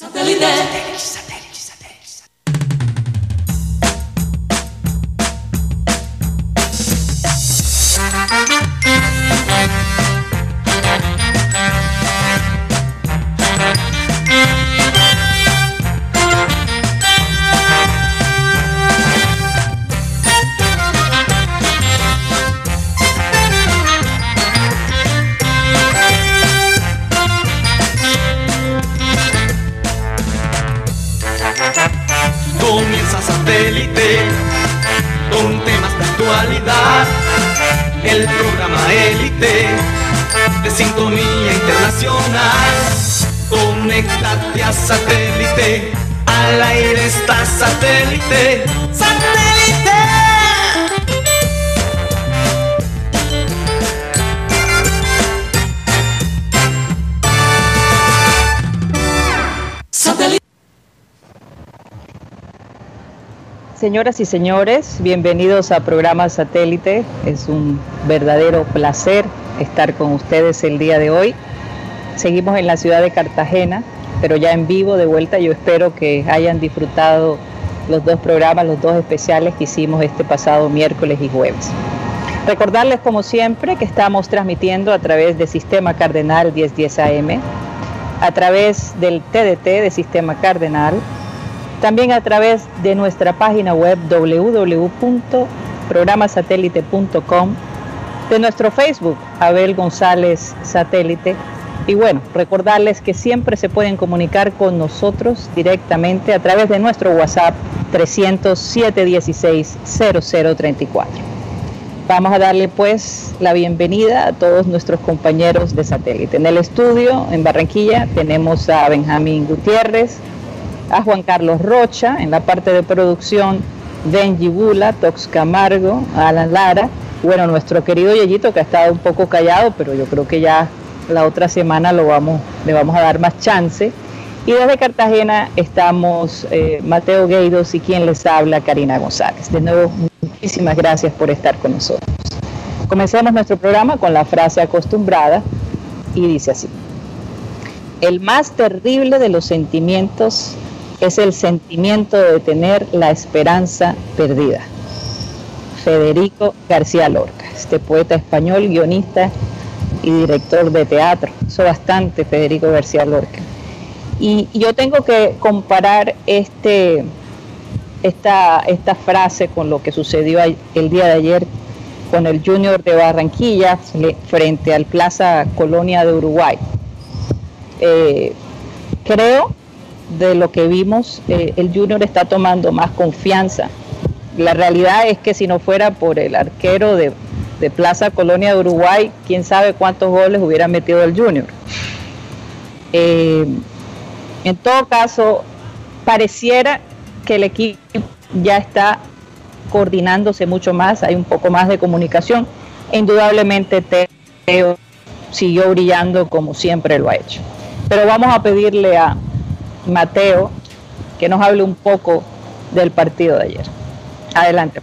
Satellite. Señoras y señores, bienvenidos a programa Satélite. Es un verdadero placer estar con ustedes el día de hoy. Seguimos en la ciudad de Cartagena, pero ya en vivo de vuelta. Yo espero que hayan disfrutado los dos programas, los dos especiales que hicimos este pasado miércoles y jueves. Recordarles como siempre que estamos transmitiendo a través de Sistema Cardenal 1010 AM, a través del TDT de Sistema Cardenal, también a través de nuestra página web www.programasatélite.com, de nuestro Facebook, Abel González Satélite. Y bueno, recordarles que siempre se pueden comunicar con nosotros directamente a través de nuestro WhatsApp 307 16 0034. Vamos a darle pues la bienvenida a todos nuestros compañeros de satélite. En el estudio, en Barranquilla, tenemos a Benjamín Gutiérrez, a Juan Carlos Rocha, en la parte de producción, Benji Bula, Tox Camargo, Alan Lara, bueno, nuestro querido Yeyito que ha estado un poco callado, pero yo creo que ya la otra semana lo vamos, le vamos a dar más chance. Y desde Cartagena estamos eh, Mateo Gueidos y quien les habla, Karina González. De nuevo, muchísimas gracias por estar con nosotros. Comencemos nuestro programa con la frase acostumbrada y dice así. El más terrible de los sentimientos es el sentimiento de tener la esperanza perdida. Federico García Lorca, este poeta español, guionista y director de teatro. Eso bastante, Federico García Lorca. Y, y yo tengo que comparar este, esta, esta frase con lo que sucedió el día de ayer con el Junior de Barranquilla frente al Plaza Colonia de Uruguay. Eh, creo de lo que vimos, eh, el Junior está tomando más confianza. La realidad es que si no fuera por el arquero de, Plaza Colonia de Uruguay, quién sabe cuántos goles hubiera metido el Junior. Eh, en todo caso, pareciera que el equipo ya está coordinándose mucho más, hay un poco más de comunicación. Indudablemente Teo siguió brillando como siempre lo ha hecho. Pero vamos a pedirle a Mateo que nos hable un poco del partido de ayer. Adelante.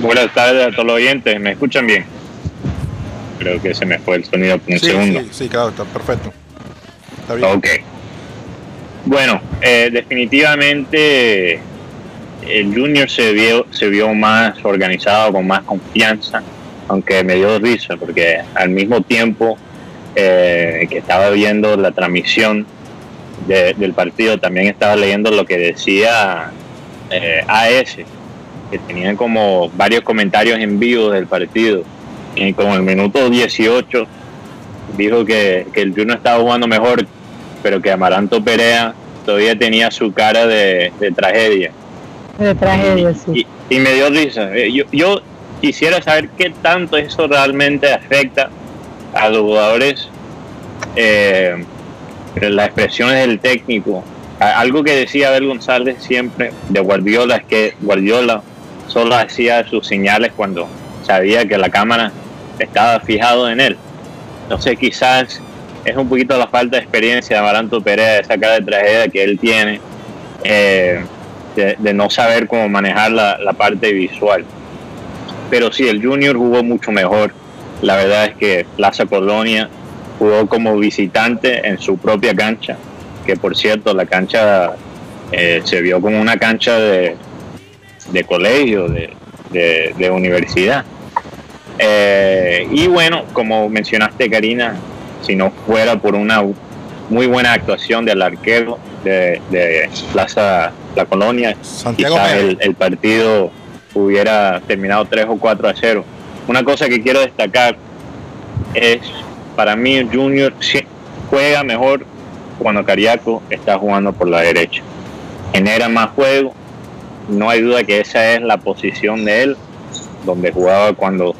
Buenas tardes a todos los oyentes, ¿me escuchan bien? Creo que se me fue el sonido por un Sí, segundo. sí, sí, claro, está perfecto. Está bien. Ok. Bueno, eh, definitivamente el Junior se vio, se vio más organizado, con más confianza, aunque me dio risa, porque al mismo tiempo eh, que estaba viendo la transmisión de- del partido, también estaba leyendo lo que decía eh, AS, que tenían como varios comentarios en vivo del partido. Y como el minuto 18 dijo que, que el Junior estaba jugando mejor, pero que Amaranto Perea todavía tenía su cara de, de tragedia. De tragedia, sí. Y, y me dio risa. Eh, Yo, yo quisiera saber qué tanto eso realmente afecta a los jugadores, eh, las expresiones del técnico. Algo que decía Abel González siempre de Guardiola es que Guardiola solo hacía sus señales cuando sabía que la cámara estaba fijado en él. Entonces quizás es un poquito la falta de experiencia de Amaranto Perea, esa cara de tragedia que él tiene, eh, de, de no saber cómo manejar la, la parte visual. Pero sí, el Junior jugó mucho mejor. La verdad es que Plaza Colonia jugó como visitante en su propia cancha, que por cierto la cancha eh, se vio como una cancha de, de colegio, de, de, universidad. Eh, y bueno, como mencionaste Karina, si no fuera por una muy buena actuación del arquero de, Plaza La Colonia, quizás el, el, partido hubiera terminado 3 o 4 a 0. Una cosa que quiero destacar es, para mí Junior juega mejor cuando Cariaco está jugando por la derecha. Genera más juego, no hay duda que esa es la posición de él, donde jugaba cuando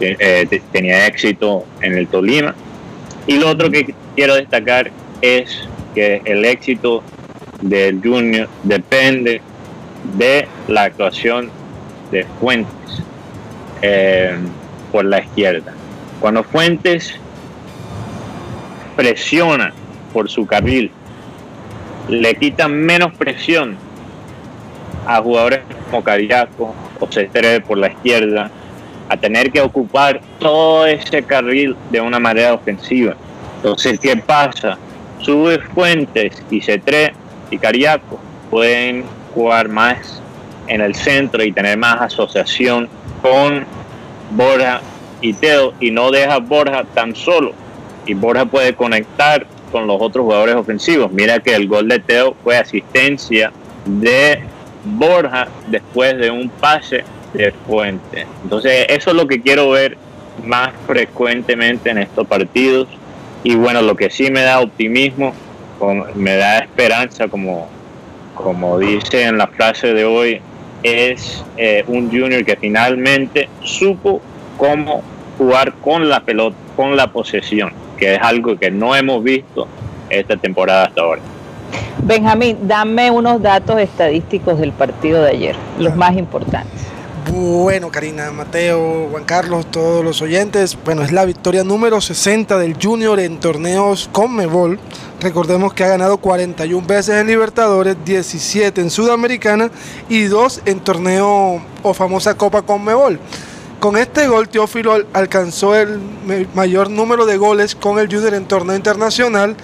eh, tenía éxito en el Tolima. Y lo otro que quiero destacar es que el éxito del Junior depende de la actuación de Fuentes eh, por la izquierda. Cuando Fuentes presiona por su carril, le quita menos presión a jugadores como Cariaco o Cestre por la izquierda a tener que ocupar todo ese carril de una manera ofensiva. Entonces, ¿qué pasa? Sube Fuentes y Cetré y Cariaco pueden jugar más en el centro y tener más asociación con Borja y Teo y no deja Borja tan solo. Y Borja puede conectar con los otros jugadores ofensivos. Mira que el gol de Teo fue asistencia de Borja después de un pase de Fuente. Entonces, eso es lo que quiero ver más frecuentemente en estos partidos. Y bueno, lo que sí me da optimismo, me da esperanza, como, como dice en la frase de hoy, es eh, un junior que finalmente supo cómo jugar con la pelota, con la posesión, que es algo que no hemos visto esta temporada hasta ahora. Benjamín, dame unos datos estadísticos del partido de ayer, los más importantes. Bueno, Karina, Mateo, Juan Carlos, todos los oyentes, bueno, es la victoria número 60 del Junior en torneos Conmebol. Recordemos que ha ganado 41 veces en Libertadores, 17 en Sudamericana y 2 en torneo o famosa Copa Conmebol. Con este gol, Teófilo alcanzó el mayor número de goles con el Junior en torneo internacional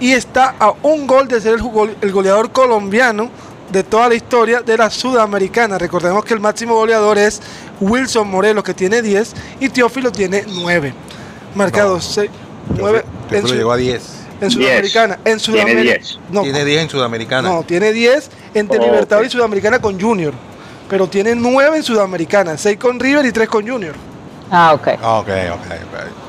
y está a un gol de ser el goleador colombiano de toda la historia de la Sudamericana. Recordemos que el máximo goleador es Wilson Morelos, que tiene 10, y Teófilo tiene 9. Marcados 6, 9. Teófilo llegó a 10. En Sudamericana. En Sudamericana. Tiene 10. No, tiene 10 en Sudamericana. No, tiene 10 entre oh, Libertadores y Sudamericana con Junior. Pero tiene 9 en Sudamericana, 6 con River y 3 con Junior. Ah, ok. Ah, ok, ok, ok.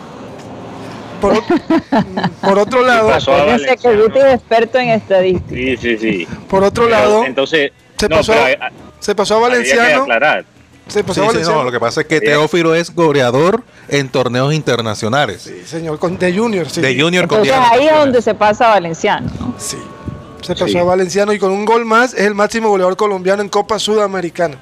Por, otro lado, que es experto en estadística. Sí, sí, sí. Por otro lado, entonces se, pasó, se pasó a Valenciano. Se pasó a Valenciano. lo que pasa es que Teófilo es goleador en torneos internacionales. Sí, señor, con, de Junior, sí. De Junior Entonces, ahí es donde se pasa a Valenciano. Sí. Se pasó a Valenciano y con un gol más es el máximo goleador colombiano en Copa Sudamericana.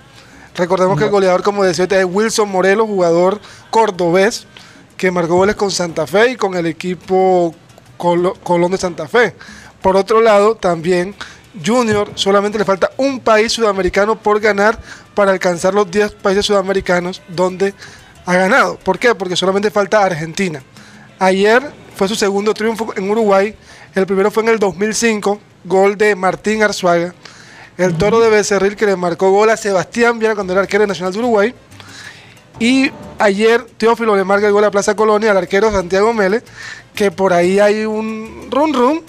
Recordemos que el goleador, como decía, es Wilson Morelos, jugador cordobés que marcó goles con Santa Fe y con el equipo Colón de Santa Fe. Por otro lado, también Junior solamente le falta un país sudamericano por ganar para alcanzar los 10 países sudamericanos donde ha ganado. ¿Por qué? Porque solamente falta Argentina. Ayer fue su segundo triunfo en Uruguay. El primero fue en el 2005, gol de Martín Arzuaga. El toro de Becerril que le marcó gol a Sebastián Viera cuando era arquero nacional de Uruguay. Y ayer Teófilo le marca el gol a Plaza Colonia al arquero Santiago Mele, que por ahí hay un run run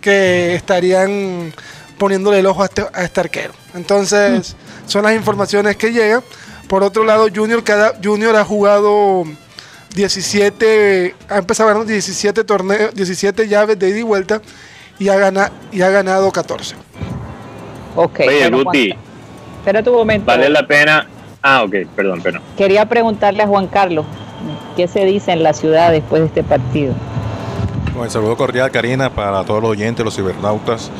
que estarían poniéndole el ojo a este, este arquero. Entonces, mm. son las informaciones que llegan. Por otro lado, Junior, cada, Junior ha jugado 17, ha empezado ganando 17 torneos, 17 llaves de ida y vuelta y ha, ganado, y ha ganado 14. Ok. Oye, Guti. Espera tu momento. Vale la pena Ah, ok, perdón, perdón. Quería preguntarle a Juan Carlos, ¿qué se dice en la ciudad después de este partido? Bueno, el saludo cordial, Karina, para todos los oyentes, los cibernautas.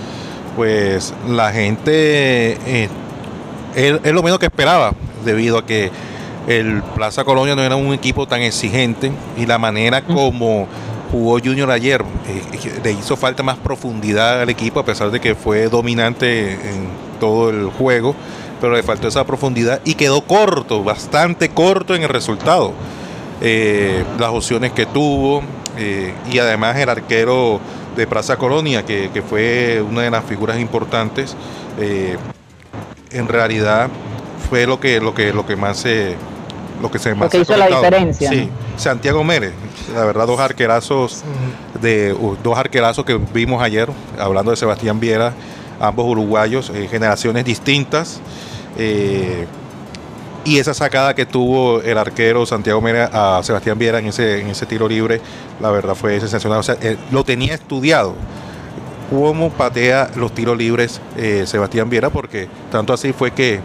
Pues la gente eh, es, lo menos que esperaba, debido a que el Plaza Colonia no era un equipo tan exigente y la manera como jugó Junior ayer eh, le hizo falta más profundidad al equipo, a pesar de que fue dominante en todo el juego pero le faltó esa profundidad y quedó corto, bastante corto en el resultado. Eh, las opciones que tuvo, eh, y además el arquero de Plaza Colonia, que, que fue una de las figuras importantes, eh, en realidad fue lo que, lo que, lo que más se lo que se más que se ha hizo la diferencia, Sí, Santiago Mérez, la verdad dos arquerazos de dos arquerazos que vimos ayer, hablando de Sebastián Viera, ambos uruguayos, eh, generaciones distintas. Eh, y esa sacada que tuvo el arquero Santiago Mera a Sebastián Viera en ese, en ese tiro libre, la verdad fue sensacional. O sea, eh, lo tenía estudiado cómo patea los tiros libres eh, Sebastián Viera, porque tanto así fue que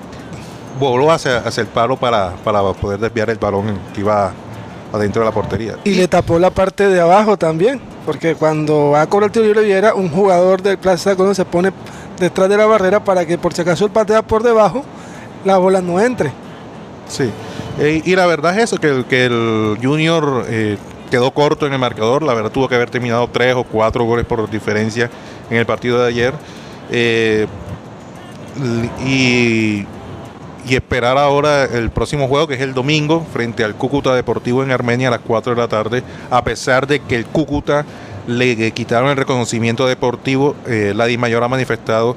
voló hacia, hacia el palo para, para poder desviar el balón que iba adentro de la portería. Y le tapó la parte de abajo también, porque cuando va a cobrar el tiro libre Viera, un jugador del Plaza Colonia se pone detrás de la barrera para que por si acaso él patea por debajo, la bola no entre. Sí, y la verdad es eso, que el, que el Junior eh, quedó corto en el marcador, la verdad tuvo que haber terminado tres o cuatro goles por diferencia en el partido de ayer. Eh, y, esperar ahora el próximo juego, que es el domingo, frente al Cúcuta Deportivo en Armenia a las 4 de la tarde, a pesar de que el Cúcuta le, le quitaron el reconocimiento deportivo, eh, la DIMAYOR ha manifestado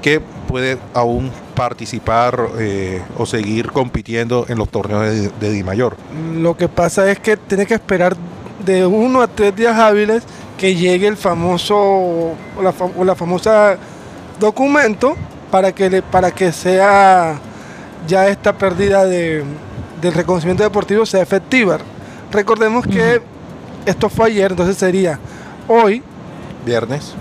que puede aún participar eh, o seguir compitiendo en los torneos de, de DIMAYOR. Lo que pasa es que tiene que esperar de uno a tres días hábiles que llegue el famoso o la, o la famosa documento para que le, para que sea ya esta pérdida de, del reconocimiento deportivo sea efectiva. Recordemos que esto fue ayer, entonces sería hoy, Viernes,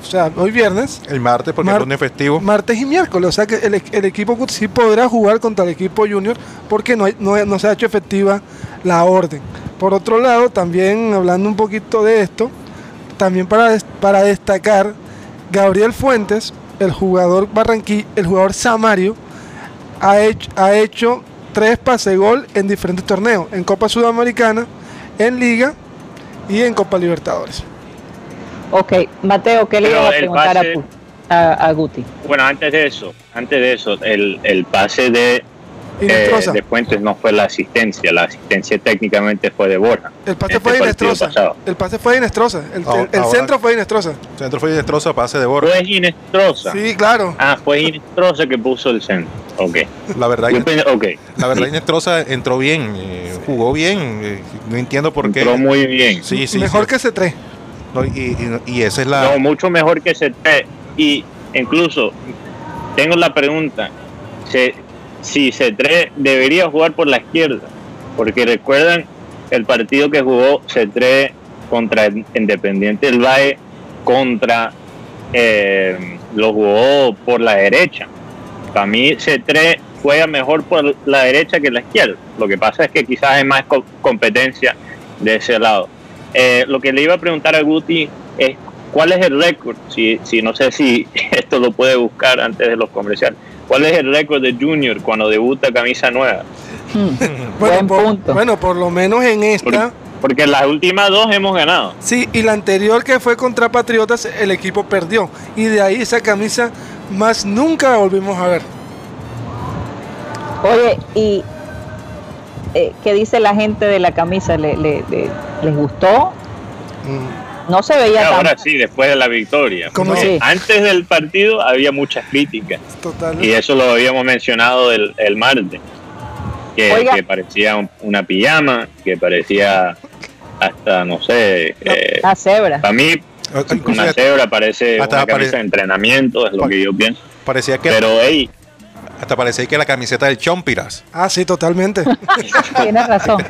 o sea, hoy viernes, el martes, porque Mar- es lunes festivo. martes y miércoles. O sea que el, el equipo sí podrá jugar contra el equipo junior porque no, hay- no, no se ha hecho efectiva la orden. Por otro lado, también hablando un poquito de esto, también para destacar, Gabriel Fuentes, el jugador barranquí, el jugador Samario, ha hecho, ha hecho tres pase gol en diferentes torneos, en Copa Sudamericana, en Liga y en Copa Libertadores. Ok, Mateo, ¿qué le iba a el preguntar a pase- a, a Guti? Bueno, antes de eso, antes de eso, el, el pase de, eh, de Fuentes no fue la asistencia, la asistencia técnicamente fue de Borja. El pase Este fue de Inestrosa. El pase fue de Inestrosa. El, el- el centro fue de Inestrosa. Centro fue destroza, pase de borra. Fue Inestrosa. Sí, claro. Ah, fue Inestrosa que puso el centro. Ok. La verdad, Yo pensé- ok. la verdad Inestrosa entró bien, eh, jugó bien. eh, no entiendo por qué. Entró muy bien. Sí, sí, Mejor sí. que ese 3. No, y, y- esa es la. No, mucho mejor que ese tres. Y incluso tengo la pregunta: se- si C3 debería jugar por la izquierda, porque recuerdan el partido que jugó C3 contra Independiente del Valle, contra eh, lo jugó por la derecha. Para mí C3 juega mejor por la derecha que la izquierda. Lo que pasa es que quizás hay más co- competencia de ese lado. Eh, lo que le iba a preguntar a Guti es cuál es el récord, si, si no sé si esto lo puede buscar antes de los comerciales, cuál es el récord de Junior cuando debuta camisa nueva. Hmm, Bueno, Buen por, punto. bueno, por lo menos en Porque, esta. porque las últimas dos hemos ganado. Sí, y la anterior que fue contra Patriotas, el equipo perdió. Y de ahí esa camisa más nunca la volvimos a ver. Oye, ¿y eh, qué dice la gente de la camisa? ¿Le, le- le- les gustó? No se veía tan... Ahora sí, después de la victoria. ¿Cómo Eh, sí? Antes del partido había muchas críticas. Total. Y eso lo habíamos mencionado el, el martes. Que, que parecía un- una pijama, que parecía hasta, no sé, eh, La cebra. para mí Ah, una cebra parece hasta una camisa pare- de entrenamiento, es lo que yo pienso. parecía que Pero, hey, hasta parecía que la camiseta del Chompiras. Ah, sí, totalmente. Tienes razón.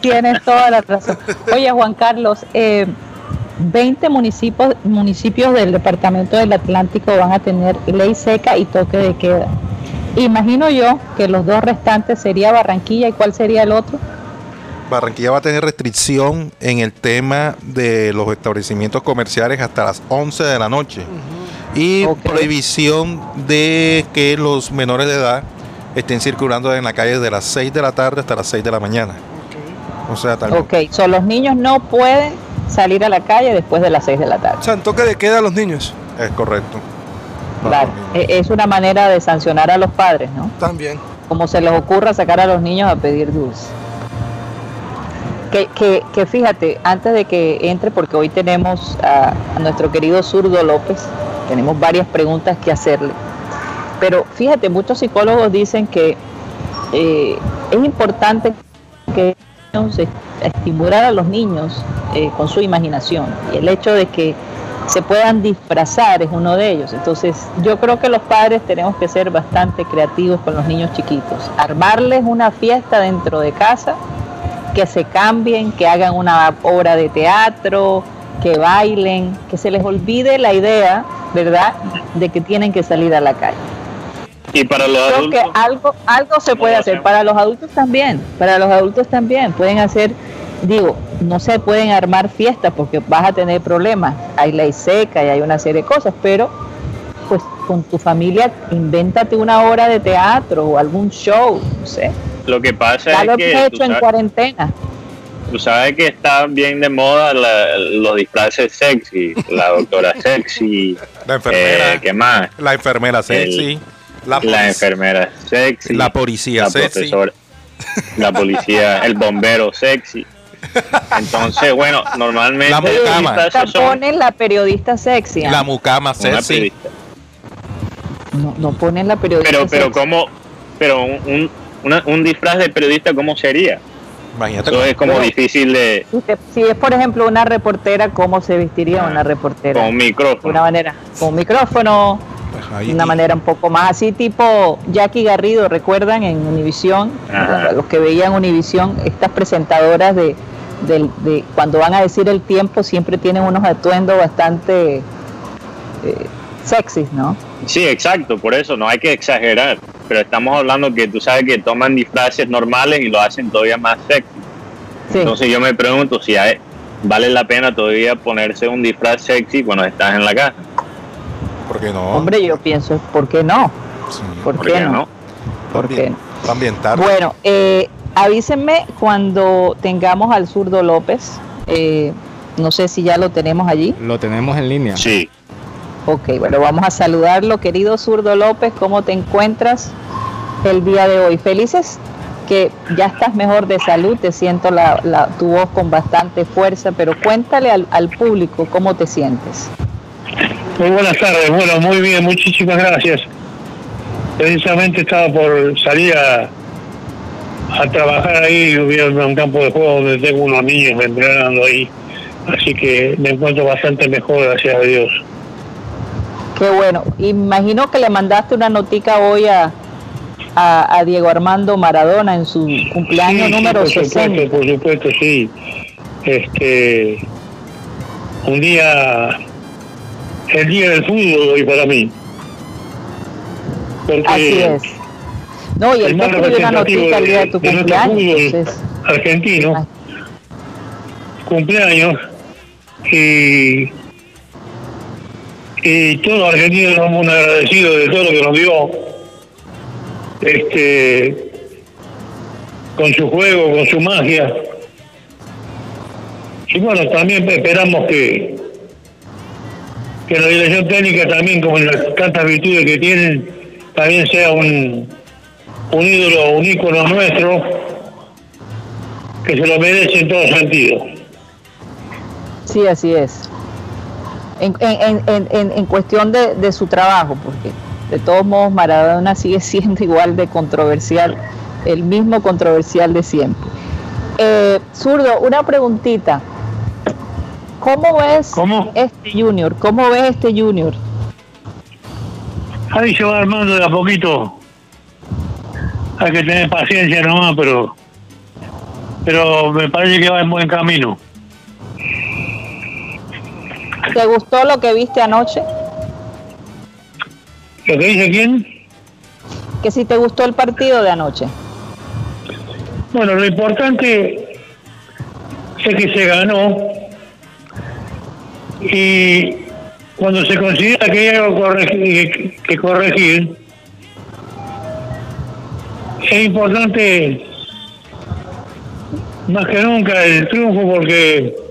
Tienes toda la razón. Oye, Juan Carlos, eh, 20 municipios, municipios del departamento del Atlántico van a tener ley seca y toque de queda. Imagino yo que los dos restantes sería Barranquilla y cuál sería el otro. Barranquilla va a tener restricción en el tema de los establecimientos comerciales hasta las 11 de la noche. Y prohibición de que los menores de edad estén circulando en la calle de las 6 de la tarde hasta las 6 de la mañana. O sea, tal Ok, son los niños no pueden salir a la calle después de las 6 de la O tarde. sea, en toque de queda a los niños. es correcto. Claro, e- es una manera de sancionar a los padres, ¿no? También. Como se les ocurra sacar a los niños a pedir dulce. Que, que, fíjate, antes de que entre, porque hoy tenemos a, nuestro querido Zurdo López, tenemos varias preguntas que hacerle. Pero fíjate, muchos psicólogos dicen que eh, es importante que estimular a los niños eh, con su imaginación y el hecho de que se puedan disfrazar es uno de ellos. Entonces, yo creo que los padres tenemos que ser bastante creativos con los niños chiquitos, armarles una fiesta dentro de casa, que se cambien, que hagan una obra de teatro, que bailen, que se les olvide la idea, ¿verdad?, de que tienen que salir a la calle. Y para los Creo que algo, algo se puede hacer. Para los adultos también. Para los adultos también. Pueden hacer, digo, no se pueden armar fiestas porque vas a tener problemas. Hay ley seca y hay una serie de cosas, pero pues con tu familia invéntate una hora de teatro o algún show, no sé. Lo que pasa es lo que hecho en cuarentena. Tú sabes que está bien de moda los disfraces sexy, la doctora sexy, la enfermera, eh, ¿qué más? La enfermera sexy. La, enfermera sexy. La policía la sexy. La policía, el bombero sexy. Entonces, bueno, normalmente. La mucama. ponen la periodista sexy. La mucama sexy. No, no ponen la periodista Pero, pero, ¿cómo? Pero un, un disfraz de periodista, ¿cómo sería? Imagínate. Eso es como difícil de. Si es, por ejemplo, una reportera, ¿cómo se vestiría una reportera? Con un micrófono. De una manera. Con un micrófono de una manera un poco más así, tipo Jackie Garrido, ¿recuerdan? En Univisión, los que veían Univisión, estas presentadoras de, de, cuando van a decir el tiempo siempre tienen unos atuendos bastante eh, sexys, ¿no? Sí, exacto, por eso no hay que exagerar, pero estamos hablando que tú sabes que toman disfraces normales y lo hacen todavía más sexy. Entonces yo me pregunto si vale la pena todavía ponerse un disfraz sexy cuando estás en la casa. ¿Por qué no? Hombre, yo pienso, ¿por qué no? ¿Por, qué, no? ¿Por qué no? Bueno, eh, avísenme cuando tengamos al zurdo López. Eh, no sé si ya lo tenemos allí. Lo tenemos en línea. Sí. Ok, bueno, vamos a saludarlo, querido zurdo López. ¿Cómo te encuentras el día de hoy? Felices que ya estás mejor de salud, te siento la, tu voz con bastante fuerza, pero cuéntale al, al público cómo te sientes. Muy buenas tardes, bueno, muy bien, muchísimas gracias. Precisamente estaba por salir a, a trabajar ahí, hubiera un campo de juego donde tengo unos niños entrenando ahí, así que me encuentro bastante mejor, gracias a Dios. Qué bueno, imagino que le mandaste una notica hoy a, a, Diego Armando Maradona en su cumpleaños número sí, por Supuesto, por supuesto, sí. Este, un día el día del fútbol hoy para mí. Así es. No, y el que escribió una noticia el día de tu cumpleaños. Argentino. Cumpleaños. Y, y todos los argentinos estamos muy agradecidos de todo lo que nos dio. Este, con su juego, con su magia. Y bueno, también esperamos que, que la dirección técnica también, como las tantas virtudes que tienen, también sea un, un ídolo, un ícono nuestro, que se lo merece en todo sentido. Sí, así es. En, en, en, en cuestión de, de, su trabajo, porque de todos modos Maradona sigue siendo igual de controversial, el mismo controversial de siempre. Eh, Zurdo, una preguntita. ¿Cómo ves este Junior? ¿Cómo ves este Junior? Ahí se va armando de a poquito. Hay que tener paciencia nomás, pero pero me parece que va en buen camino. ¿Te gustó lo que viste anoche? ¿Lo que dice quién? Que si te gustó el partido de anoche. Bueno, lo importante es que se ganó y cuando se considera que hay algo que corregir, es importante más que nunca el triunfo porque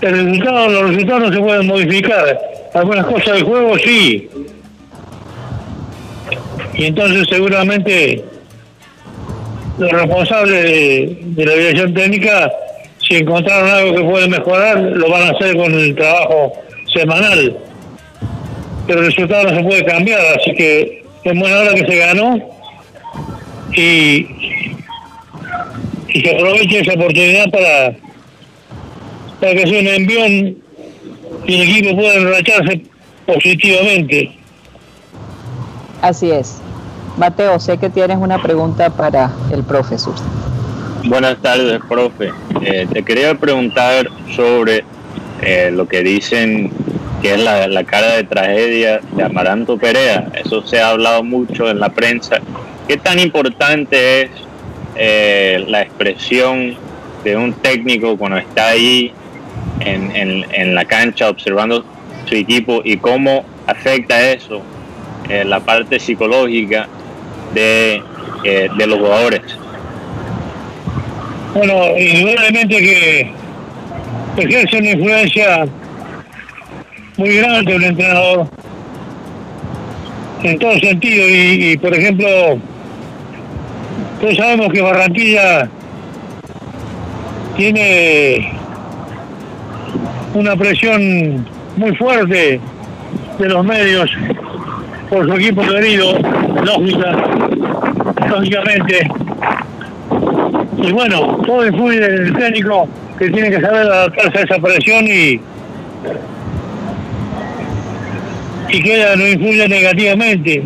el resultado, los resultados no se pueden modificar. Algunas cosas del juego sí. Y entonces seguramente los responsables de, la dirección técnica si encontraron algo que puede mejorar, lo van a hacer con el trabajo semanal. Pero el resultado no se puede cambiar, así que es buena hora que se ganó y, y que aproveche esa oportunidad para, para que sea un envión y el equipo pueda enracharse positivamente. Así es. Mateo, sé que tienes una pregunta para el profesor. Buenas tardes, profe. Eh, te quería preguntar sobre eh, lo que dicen que es la, cara de tragedia de Amaranto Perea. Eso se ha hablado mucho en la prensa. ¿Qué tan importante es eh, la expresión de un técnico cuando está ahí en, en, la cancha observando su equipo y cómo afecta eso la parte psicológica de, de los jugadores? Bueno, indudablemente que ejerce una influencia muy grande un entrenador en todo sentido y, por ejemplo todos sabemos que Barranquilla tiene una presión muy fuerte de los medios por su equipo querido, lógica, lógicamente y bueno, todo influye en el técnico que tiene que saber adaptarse a esa presión y, y que ella no influye negativamente.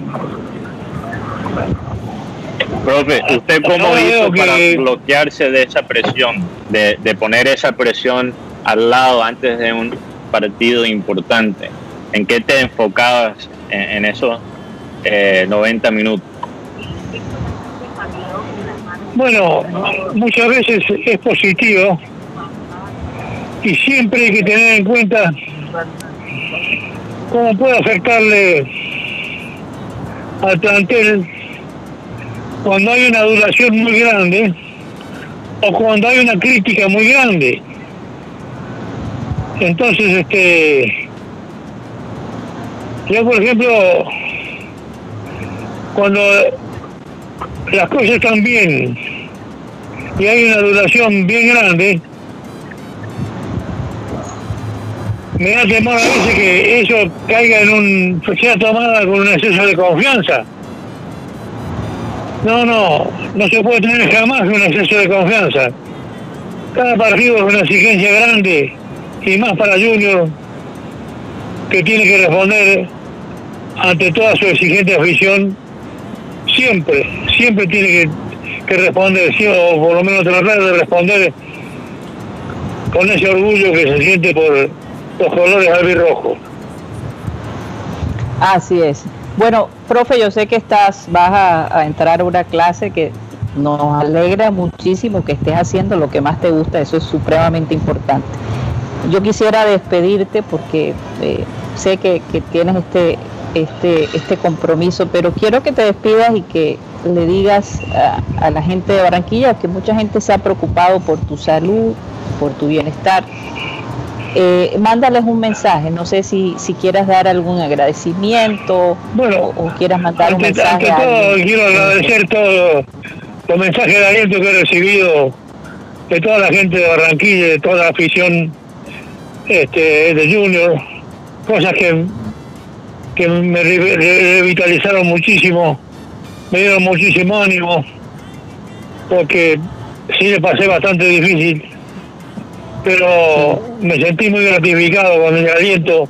Profe, ¿usted cómo hizo para bloquearse de esa presión, de, de poner esa presión al lado antes de un partido importante? ¿En qué te enfocabas en, esos 90 eh, minutos? Bueno, muchas veces es positivo y siempre hay que tener en cuenta cómo puede afectarle al plantel cuando hay una duración muy grande o cuando hay una crítica muy grande. Entonces, este, yo por ejemplo, cuando las cosas están bien y hay una duración bien grande, me da temor a veces que eso caiga en un, sea tomada con un exceso de confianza. No, no, no se puede tener jamás un exceso de confianza. Cada partido es una exigencia grande y más para Junior que tiene que responder ante toda su exigente afición siempre, siempre tiene que, responder, o por lo menos tratar de responder con ese orgullo que se siente por los colores albirrojos. Así es. Bueno, profe, yo sé que estás, vas a, entrar a una clase que nos alegra muchísimo que estés haciendo lo que más te gusta, eso es supremamente importante. Yo quisiera despedirte porque eh, sé que, que, tienes este este, este compromiso, pero quiero que te despidas y que le digas a, la gente de Barranquilla que mucha gente se ha preocupado por tu salud, por tu bienestar. Eh, mándales un mensaje, no sé si, si quieras dar algún agradecimiento bueno, o, quieras mandar un mensaje. todo, quiero agradecer todos los mensajes de aliento que he recibido de toda la gente de Barranquilla, de toda la afición este, de Junior, cosas que que me revitalizaron muchísimo, me dieron muchísimo ánimo, porque sí le pasé bastante difícil, pero me sentí muy gratificado con el aliento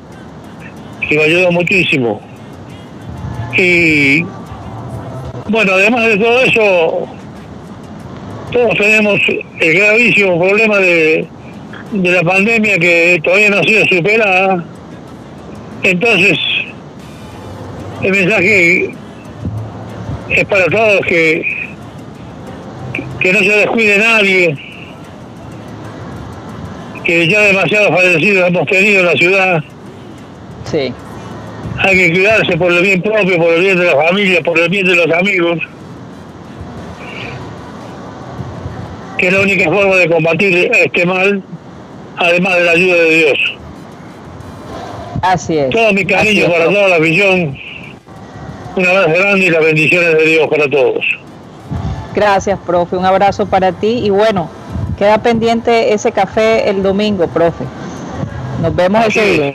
que me ayudó muchísimo. Y bueno, además de todo eso, todos tenemos el gravísimo problema de, de la pandemia que todavía no ha sido superada. Entonces, el mensaje es para todos que, que no se descuide nadie, que ya demasiados fallecidos hemos tenido en la ciudad. Sí. Hay que cuidarse por el bien propio, por el bien de la familia, por el bien de los amigos. Que es la única forma de combatir este mal, además de la ayuda de Dios. Así es. Todo mi cariño para toda la visión un abrazo grande y las bendiciones de Dios para todos. Gracias, profe. Un abrazo para ti y bueno, Queda pendiente ese café el domingo, profe. Nos vemos ese día.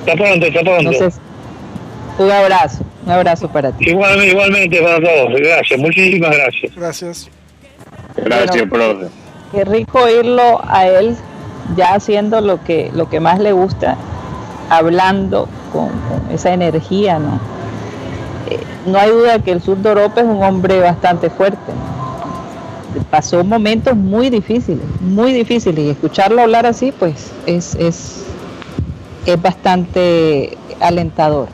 Está pronto, está pronto. un abrazo, un abrazo para ti. Igualmente, igualmente para todos. Gracias, muchísimas gracias. Gracias. Gracias, profe. Qué rico oírlo a él ya haciendo lo que, lo que más le gusta, hablando con, esa energía, ¿no? Eh, no hay duda que el sur de Europa es un hombre bastante fuerte. Pasó momentos muy difíciles, muy difíciles, y escucharlo hablar así, pues es, es, es bastante alentador.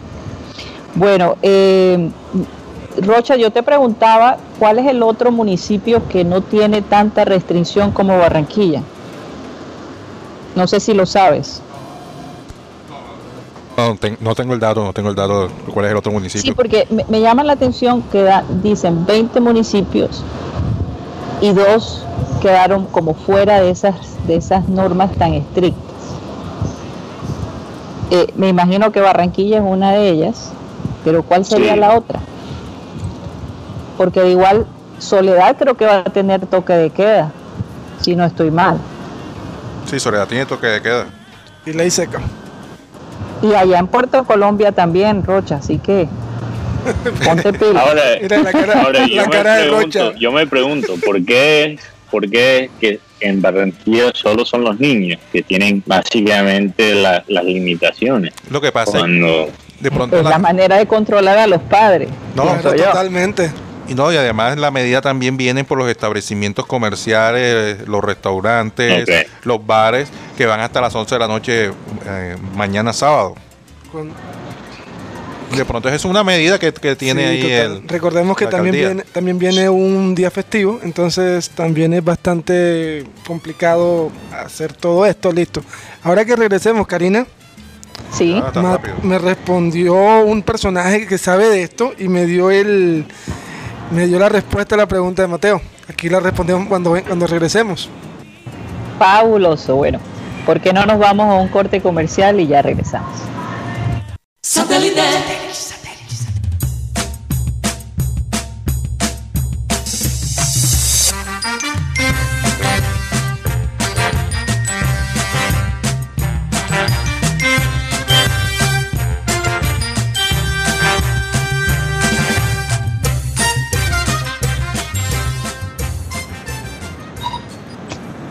Bueno, eh, Rocha, yo te preguntaba cuál es el otro municipio que no tiene tanta restricción como Barranquilla. No sé si lo sabes. No, tengo el dato, no tengo el dato de cuál es el otro municipio. Sí, porque me, llama la atención que dicen 20 municipios y dos quedaron como fuera de esas, de esas normas tan estrictas. Eh, me imagino que Barranquilla es una de ellas, pero ¿cuál sería la otra? Porque de igual Soledad creo que va a tener toque de queda, si no estoy mal. Sí, Soledad tiene toque de queda. Y ley seca. Y allá en Puerto Colombia también, Rocha, así que ponte pila. Ahora, la cara, yo, me pregunto, yo me pregunto, ¿por qué, por qué que en Barranquilla solo son los niños que tienen básicamente las limitaciones? Lo que pasa es de pronto la... manera de controlar a los padres. No, totalmente. Y no, y además la medida también viene por los establecimientos comerciales, los restaurantes, los bares, que van hasta las 11 de la noche eh, mañana sábado. De pronto es una medida que, tiene ahí el, Recordemos que también viene, también viene un día festivo, entonces también es bastante complicado hacer todo esto, listo. Ahora que regresemos, Karina. Sí. Ah, me respondió un personaje que sabe de esto y me dio el me dio la respuesta a la pregunta de Mateo. Aquí la respondemos cuando, cuando regresemos. Fabuloso, bueno. ¿Por qué no nos vamos a un corte comercial y ya regresamos? Satélite.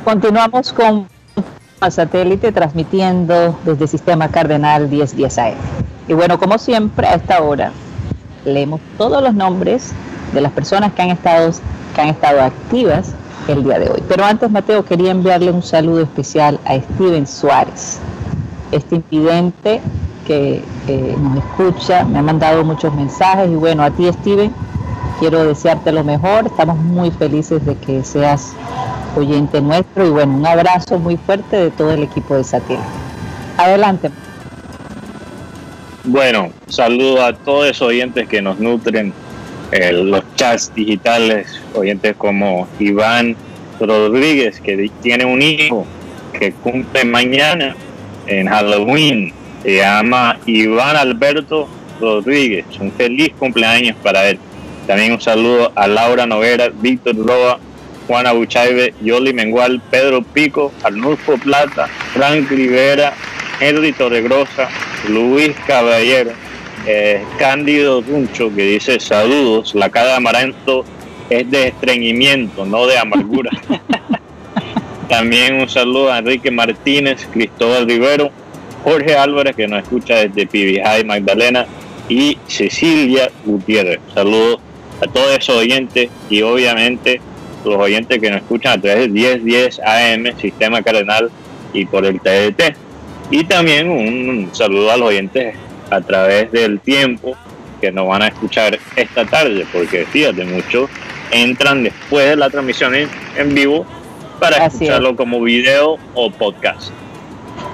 Continuamos con satélite transmitiendo desde Sistema Cardenal 1010 AM. Y bueno, como siempre, a esta hora leemos todos los nombres de las personas que han estado, que han estado activas el día de hoy. Pero antes, Mateo, quería enviarle un saludo especial a Steven Suárez, este invidente que nos escucha, me ha mandado muchos mensajes y bueno, a ti, Steven, quiero desearte lo mejor. Estamos muy felices de que seas oyente nuestro y bueno, un abrazo muy fuerte de todo el equipo de Satélite. Adelante. Bueno, saludo a todos esos oyentes que nos nutren eh, los chats digitales, oyentes como Iván Rodríguez, que tiene un hijo que cumple mañana en Halloween. Se llama Iván Alberto Rodríguez. Un feliz cumpleaños para él. También un saludo a Laura Noguera, Víctor Roa, Juana Buchaibe, Yoli Mengual, Pedro Pico, Arnulfo Plata, Frank Rivera, Henry Torregrosa, Luis Caballero, eh, Cándido Duncho, que dice saludos, la cara de Amaranto es de estreñimiento, no de amargura. También un saludo a Enrique Martínez, Cristóbal Rivero, Jorge Álvarez, que nos escucha desde Pibijay, Magdalena, y Cecilia Gutiérrez. Saludos a todos esos oyentes y obviamente los oyentes que nos escuchan a través de 1010 AM, Sistema Cardenal y por el TDT. Y también un saludo a los oyentes a través del tiempo que nos van a escuchar esta tarde, porque fíjate, muchos entran después de la transmisión en, vivo para escucharlo como video o podcast.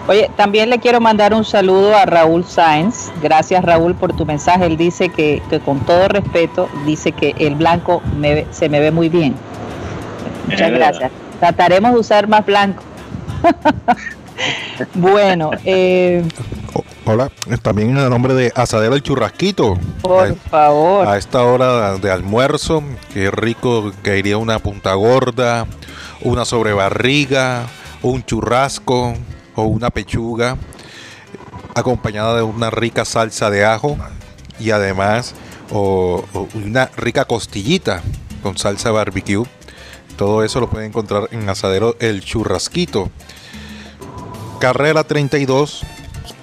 Oye, también le quiero mandar un saludo a Raúl Sáenz. Gracias Raúl por tu mensaje. Él dice que, con todo respeto, dice que el blanco se me ve muy bien. Muchas gracias. Trataremos de usar más blanco. bueno, eh, Hola, también en el nombre de Asadero el Churrasquito. Por a, favor. A esta hora de almuerzo, qué rico que iría una punta gorda, una sobrebarriga, un churrasco o una pechuga, acompañada de una rica salsa de ajo y además o, o una rica costillita con salsa barbecue. Todo eso lo pueden encontrar en Asadero El Churrasquito. Carrera 32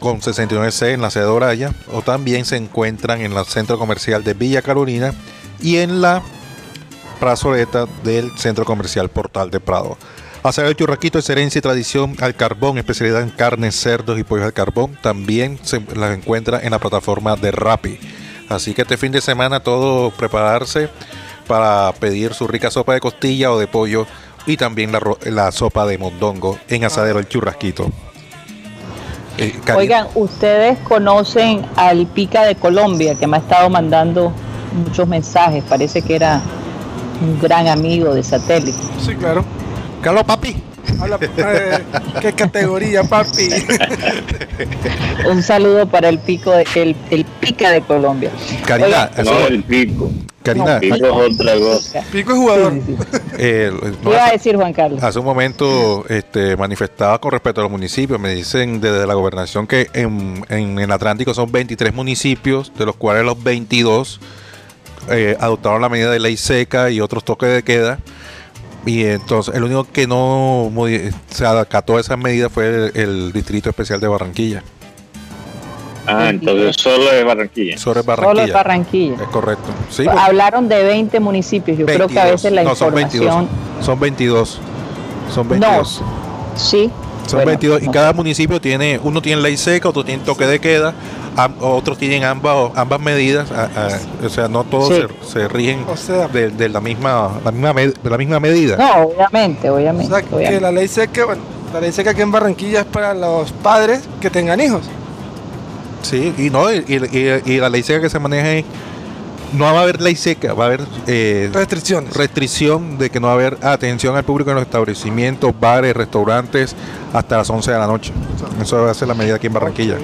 con 69C en la sede de Oraya o también se encuentran en el centro comercial de Villa Carolina y en la plazoleta del centro comercial Portal de Prado. Asadero El Churrasquito es herencia y tradición al carbón, especialidad en carnes, cerdos y pollos al carbón. También se las encuentra en la plataforma de Rappi. Así que este fin de semana todo prepararse para pedir su rica sopa de costilla o de pollo y también la, la sopa de mondongo en Asadero El Churrasquito. Eh, Oigan, ustedes conocen al Pica de Colombia, que me ha estado mandando muchos mensajes. Parece que era un gran amigo de satélite. Sí, claro. Carlos Papi. Habla, eh, ¿Qué categoría, papi? Un saludo para el pico de, el, el Pica de Colombia. Oigan, eso- No, el pico. Karina, No, Pico es otra cosa. Pico es jugador. Sí, sí, sí. eh, no ¿Qué iba a hace- decir Juan Carlos? Hace un momento este, manifestaba con respecto a los municipios. Me dicen desde la gobernación que en, en el Atlántico son 23 municipios, de los cuales los 22 eh, adoptaron la medida de ley seca y otros toques de queda. Y entonces el único que no se acató a esas medidas fue el, el Distrito Especial de Barranquilla. Ah, entonces solo es Barranquilla. Solo Barranquilla. es Barranquilla. Es correcto. Sí, pues, Hablaron de 20 municipios. Yo creo que a 22. veces la No, son información. 22. Son 22. Son 22. No, sí. Son bueno, 22 y no cada municipio tiene, uno tiene ley seca, otro tiene toque de queda, am- otros tienen ambas ambas medidas, a- a- o sea, no todos Sí. se, se rigen O sea- de, de la misma la misma med- de la misma medida. No, obviamente, O obviamente. sea, que la ley seca, bueno, la ley seca aquí en Barranquilla es para los padres que tengan hijos. Sí, y no y, y- y la ley seca que se maneja es no va a haber ley seca, va a haber eh, Restricciones. restricción de que no va a haber atención al público en los establecimientos, bares, restaurantes hasta las 11 de la noche. Eso va a ser la medida aquí en Barranquilla.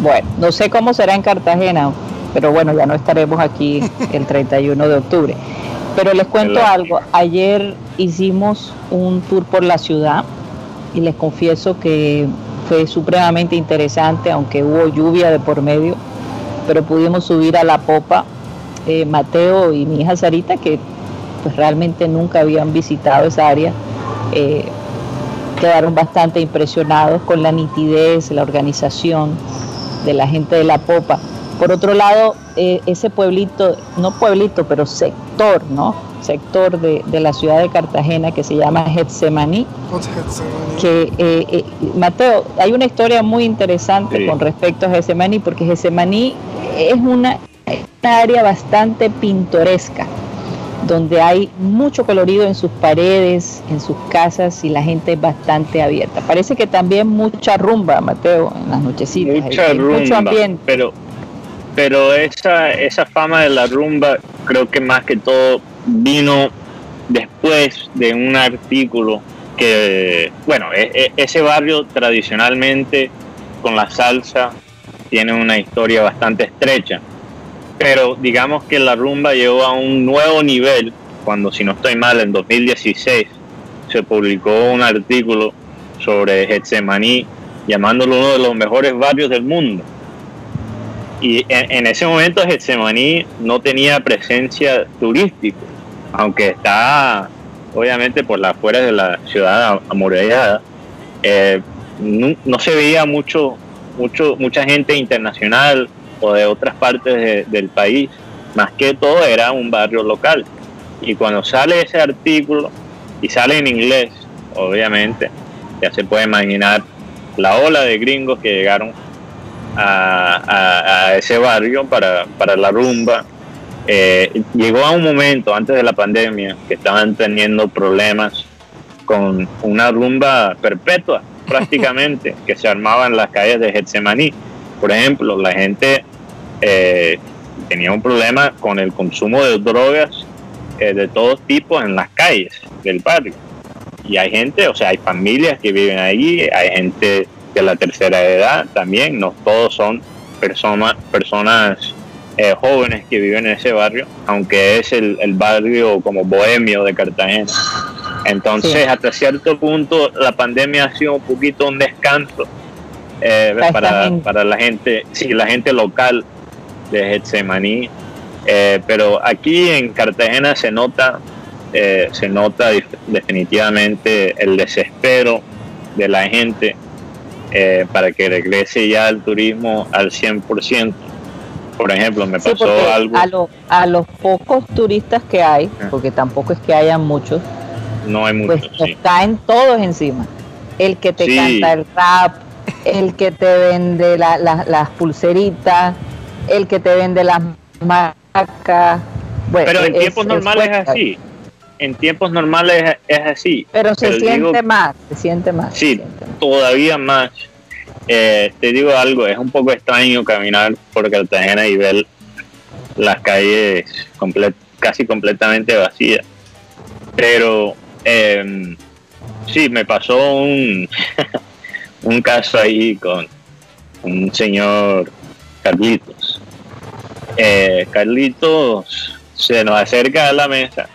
Bueno, no sé cómo será en Cartagena, pero bueno, ya no estaremos aquí el 31 de octubre. Pero les cuento algo. Ayer hicimos un tour por la ciudad y les confieso que fue supremamente interesante, aunque hubo lluvia de por medio, pero pudimos subir a la popa. eh, Mateo y mi hija Sarita, que pues realmente nunca habían visitado esa área, eh, quedaron bastante impresionados con la nitidez, la organización de la gente de la popa. Por otro lado, eh, ese pueblito, no pueblito, pero sector, ¿no? Sector de, de la ciudad de Cartagena que se llama Getsemaní, que eh, eh, Mateo, hay una historia muy interesante Sí. con respecto a Getsemaní, porque Getsemaní es una, una área bastante pintoresca, donde hay mucho colorido en sus paredes, en sus casas y la gente es bastante abierta. Parece que también mucha rumba, Mateo, en las nochecitas. Mucha hay mucho rumba. ambiente. Pero, pero esa, esa fama de la rumba creo que más que todo vino después de un artículo que, bueno, e- e- ese barrio tradicionalmente con la salsa tiene una historia bastante estrecha. Pero digamos que la rumba llegó a un nuevo nivel cuando, si no estoy mal, en 2016 se publicó un artículo sobre Getsemaní llamándolo uno de los mejores barrios del mundo. Y en, ese momento Getsemaní no tenía presencia turística, aunque está obviamente por las afueras de la ciudad amurallada, eh, no, se veía mucho, mucho, mucha gente internacional o de otras partes de- del país, más que todo era un barrio local. Y cuando sale ese artículo y sale en inglés, obviamente, ya se puede imaginar la ola de gringos que llegaron a, a- a ese barrio para, para la rumba. Eh, llegó a un momento antes de la pandemia que estaban teniendo problemas con una rumba perpetua prácticamente que se armaba en las calles de Getsemaní. Por ejemplo, la gente eh, tenía un problema con el consumo de drogas eh, de todos tipos en las calles del barrio. Y hay gente, o sea, hay familias que viven allí, hay gente de la tercera edad también, no todos son personas personas eh, jóvenes que viven en ese barrio, aunque es el, el barrio como bohemio de Cartagena. Entonces, hasta cierto punto, la pandemia ha sido un poquito un descanso eh, para, para, la gente, sí, la gente local de Getsemaní. Eh, pero aquí en Cartagena se nota, eh, se nota definitivamente el desespero de la gente para que regrese ya al turismo al 100%. Por ejemplo, me pasó algo. A, a los pocos turistas que hay, porque tampoco es que hayan muchos, no hay pues muchos. Pues caen todos encima. El que te canta el rap, el que te vende las pulseritas, el que te vende las marcas. Pero en tiempos normales es así. En tiempos normales es, así. Pero se siente más, se siente más. Sí, todavía más. Eh, te digo algo, es un poco extraño caminar por Cartagena y ver las calles casi completamente vacías. Pero eh, sí, me pasó un, un caso ahí con un señor Carlitos. Eh, Carlitos se nos acerca a la mesa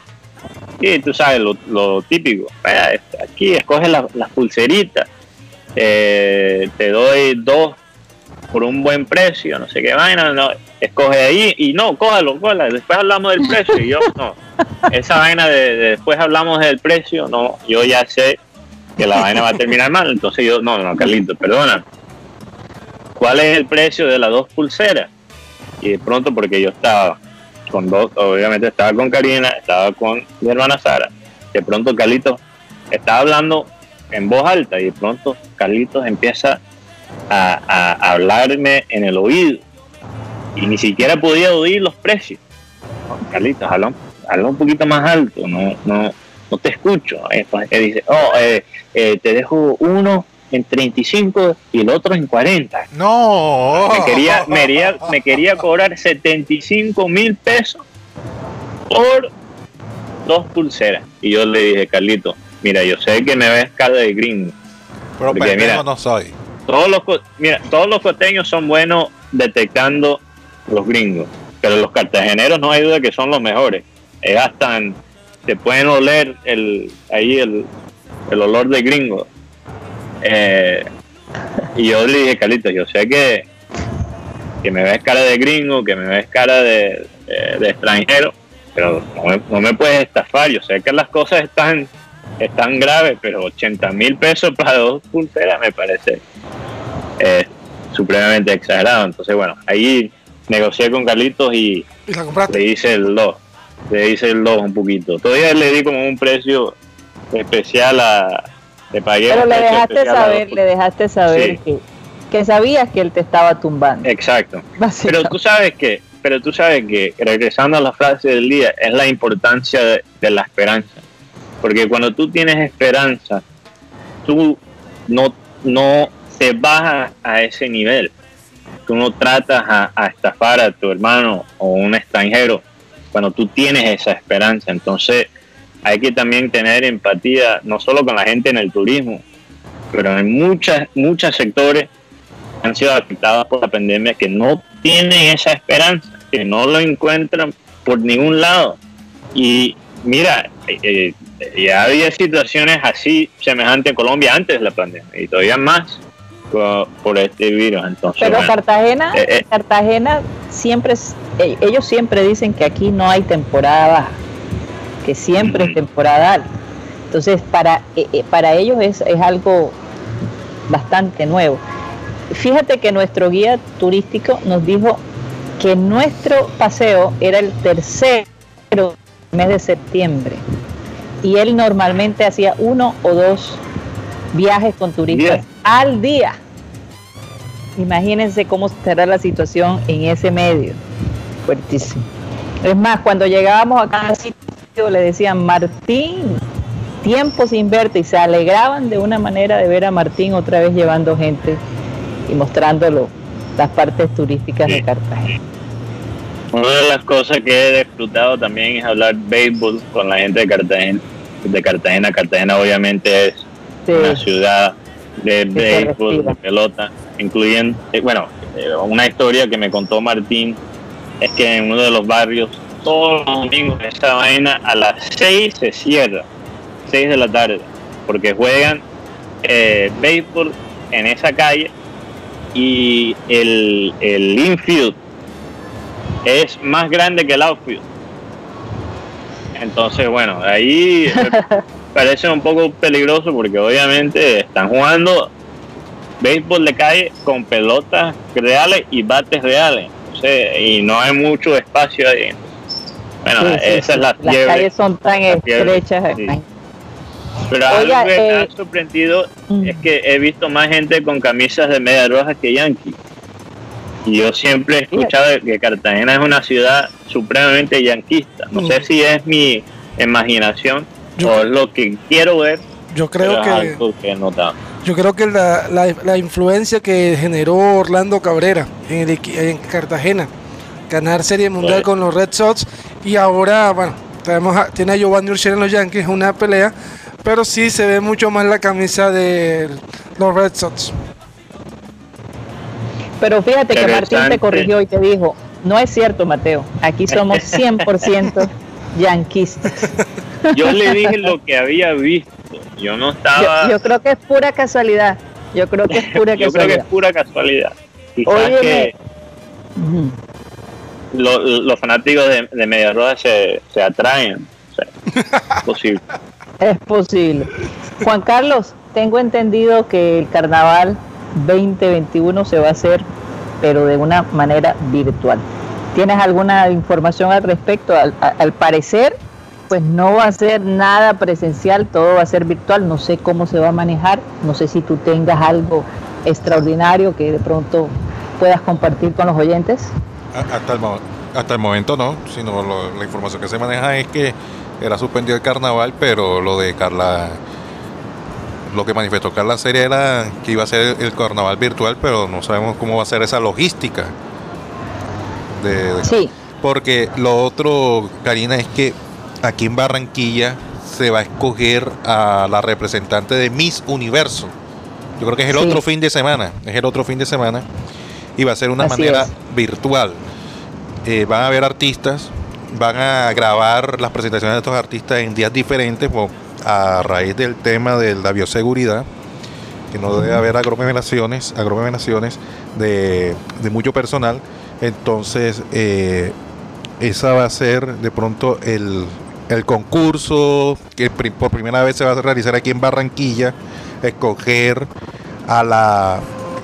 y tú sabes lo, típico. Aquí escoge las pulseritas. Eh, te doy dos por un buen precio, no sé qué vaina, no, escoge ahí y no, cójalo, cójalo, después hablamos del precio y yo no, esa vaina de, después hablamos del precio, no, yo ya sé que la vaina va a terminar mal, entonces yo, no, no, Carlito, perdona, ¿cuál es el precio de las dos pulseras? Y de pronto, porque yo estaba con dos, obviamente estaba con Karina, estaba con mi hermana Sara, de pronto Carlitos estaba hablando en voz alta y de pronto Carlitos empieza a, hablarme en el oído y ni siquiera podía oír los precios. Carlitos, habla, un poquito más alto, no, no, no te escucho. Él dice, oh, eh, eh, te dejo uno en 35 y el otro en 40. No. Me quería, me quería, me quería cobrar 75 mil pesos por dos pulseras. Y yo le dije, Carlito, mira, yo sé que me ves cara de gringo. Pero mira, no soy. Todos los, mira, todos los costeños son buenos detectando los gringos, pero los cartageneros no hay duda que son los mejores. Es hasta, te pueden oler el, ahí el, el olor de gringo. Eh, y yo le dije, Carlitos, yo sé que, que me ves cara de gringo, que me ves cara de, de, extranjero, pero no me, puedes estafar. Yo sé que las cosas están, están graves, pero 80 mil pesos para dos pulseras me parece eh, supremamente exagerado. Entonces, bueno, ahí negocié con Carlitos y, le hice el 2. Le hice el 2 un poquito. Todavía le di como un precio especial a. Le pagué Pero le dejaste saber, le dejaste saber que, que sabías que él te estaba tumbando. Exacto. Pero tú sabes que, pero tú sabes que, regresando a la frase del día, es la importancia de, de la esperanza. Porque cuando tú tienes esperanza, tú no, no te baja a ese nivel. Tú no tratas a, estafar a tu hermano o un extranjero cuando tú tienes esa esperanza. Entonces hay que también tener empatía, no solo con la gente en el turismo, pero en muchas, muchos sectores han sido afectados por la pandemia que no tienen esa esperanza, que no lo encuentran por ningún lado. Y mira, eh, eh, ya había situaciones así semejantes en Colombia antes de la pandemia y todavía más por este virus. Entonces, Pero Cartagena, eh, eh. Cartagena siempre, eh, ellos siempre dicen que aquí no hay temporada baja, que siempre es temporada alta. Entonces, para, para ellos es, es algo bastante nuevo. Fíjate que nuestro guía turístico nos dijo que nuestro paseo era el tercero mes de septiembre y él normalmente hacía uno o dos viajes con turistas al día. Imagínense cómo será la situación en ese medio. Fuertísimo. Es más, cuando llegábamos a cada sitio le decían, Martín, tiempo sin verte, y se alegraban de una manera de ver a Martín otra vez llevando gente y mostrándolo las partes turísticas de Cartagena. Una de las cosas que he disfrutado también es hablar béisbol con la gente de Cartagena. De Cartagena, Cartagena obviamente es una ciudad de béisbol, de pelota, incluyendo, eh, bueno, eh, una historia que me contó Martín es que en uno de los barrios todos los domingos esta vaina a las 6 se cierra, 6 de la tarde, porque juegan eh, béisbol en esa calle y el, el infield es más grande que el outfield. Entonces, bueno, ahí parece un poco peligroso porque obviamente están jugando béisbol de calle con pelotas reales y bates reales. y no hay mucho espacio ahí. Bueno, esa es la Las calles son tan estrechas. Pero algo que me ha eh, sorprendido mm. es que he visto más gente con camisas de media roja que Yankee. Y yo siempre he escuchado que Cartagena es una ciudad supremamente yanquista. No sé mm. si es mi imaginación o es lo que quiero ver. Yo creo que, yo creo que la, la, influencia que generó Orlando Cabrera en, el, en Cartagena, ganar Serie Mundial con los Red Sox y ahora, bueno, tenemos tiene a Giovanni Urshela en los Yankees, una pelea, pero sí se ve mucho más la camisa de los Red Sox. Pero fíjate que Martín te corrigió y te dijo, no es cierto, Mateo, aquí somos 100% yanquistas. Yo le dije lo que había visto, yo no estaba... Yo, creo que es pura casualidad, yo creo que es pura yo creo que es pura casualidad. que los fanáticos de, de Media Roja se, se atraen, es posible. Es posible. Juan Carlos, tengo entendido que el carnaval 2021 se va a hacer, pero de una manera virtual. ¿Tienes alguna información al respecto? Al, parecer, pues no va a ser nada presencial, todo va a ser virtual. No sé cómo se va a manejar, no sé si tú tengas algo extraordinario que de pronto puedas compartir con los oyentes. Hasta el, hasta el momento no, sino la información que se maneja es que era suspendido el carnaval, pero lo de Carla, lo que manifestó Carla Seria era que iba a ser el carnaval virtual, pero no sabemos cómo va a ser esa logística. De, sí. Porque lo otro, Karina, es que aquí en Barranquilla se va a escoger a la representante de Miss Universo. Yo creo que es el otro fin de semana, es el otro fin de semana y va a ser una manera virtual. Eh, van a haber artistas, van a grabar las presentaciones de estos artistas en días diferentes a raíz del tema de la bioseguridad, que no debe haber aglomeraciones, aglomeraciones de, de mucho personal. Entonces, eh, esa va a ser de pronto el, el concurso que por primera vez se va a realizar aquí en Barranquilla, escoger a la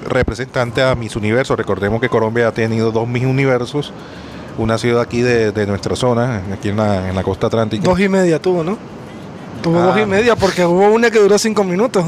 representante a Miss Universo. Recordemos que Colombia ha tenido dos Miss Universos una ciudad aquí de, de nuestra zona, aquí en la, en la costa atlántica. Dos y media tuvo, ¿no? Tuvo dos y ah. media porque hubo una que duró cinco minutos.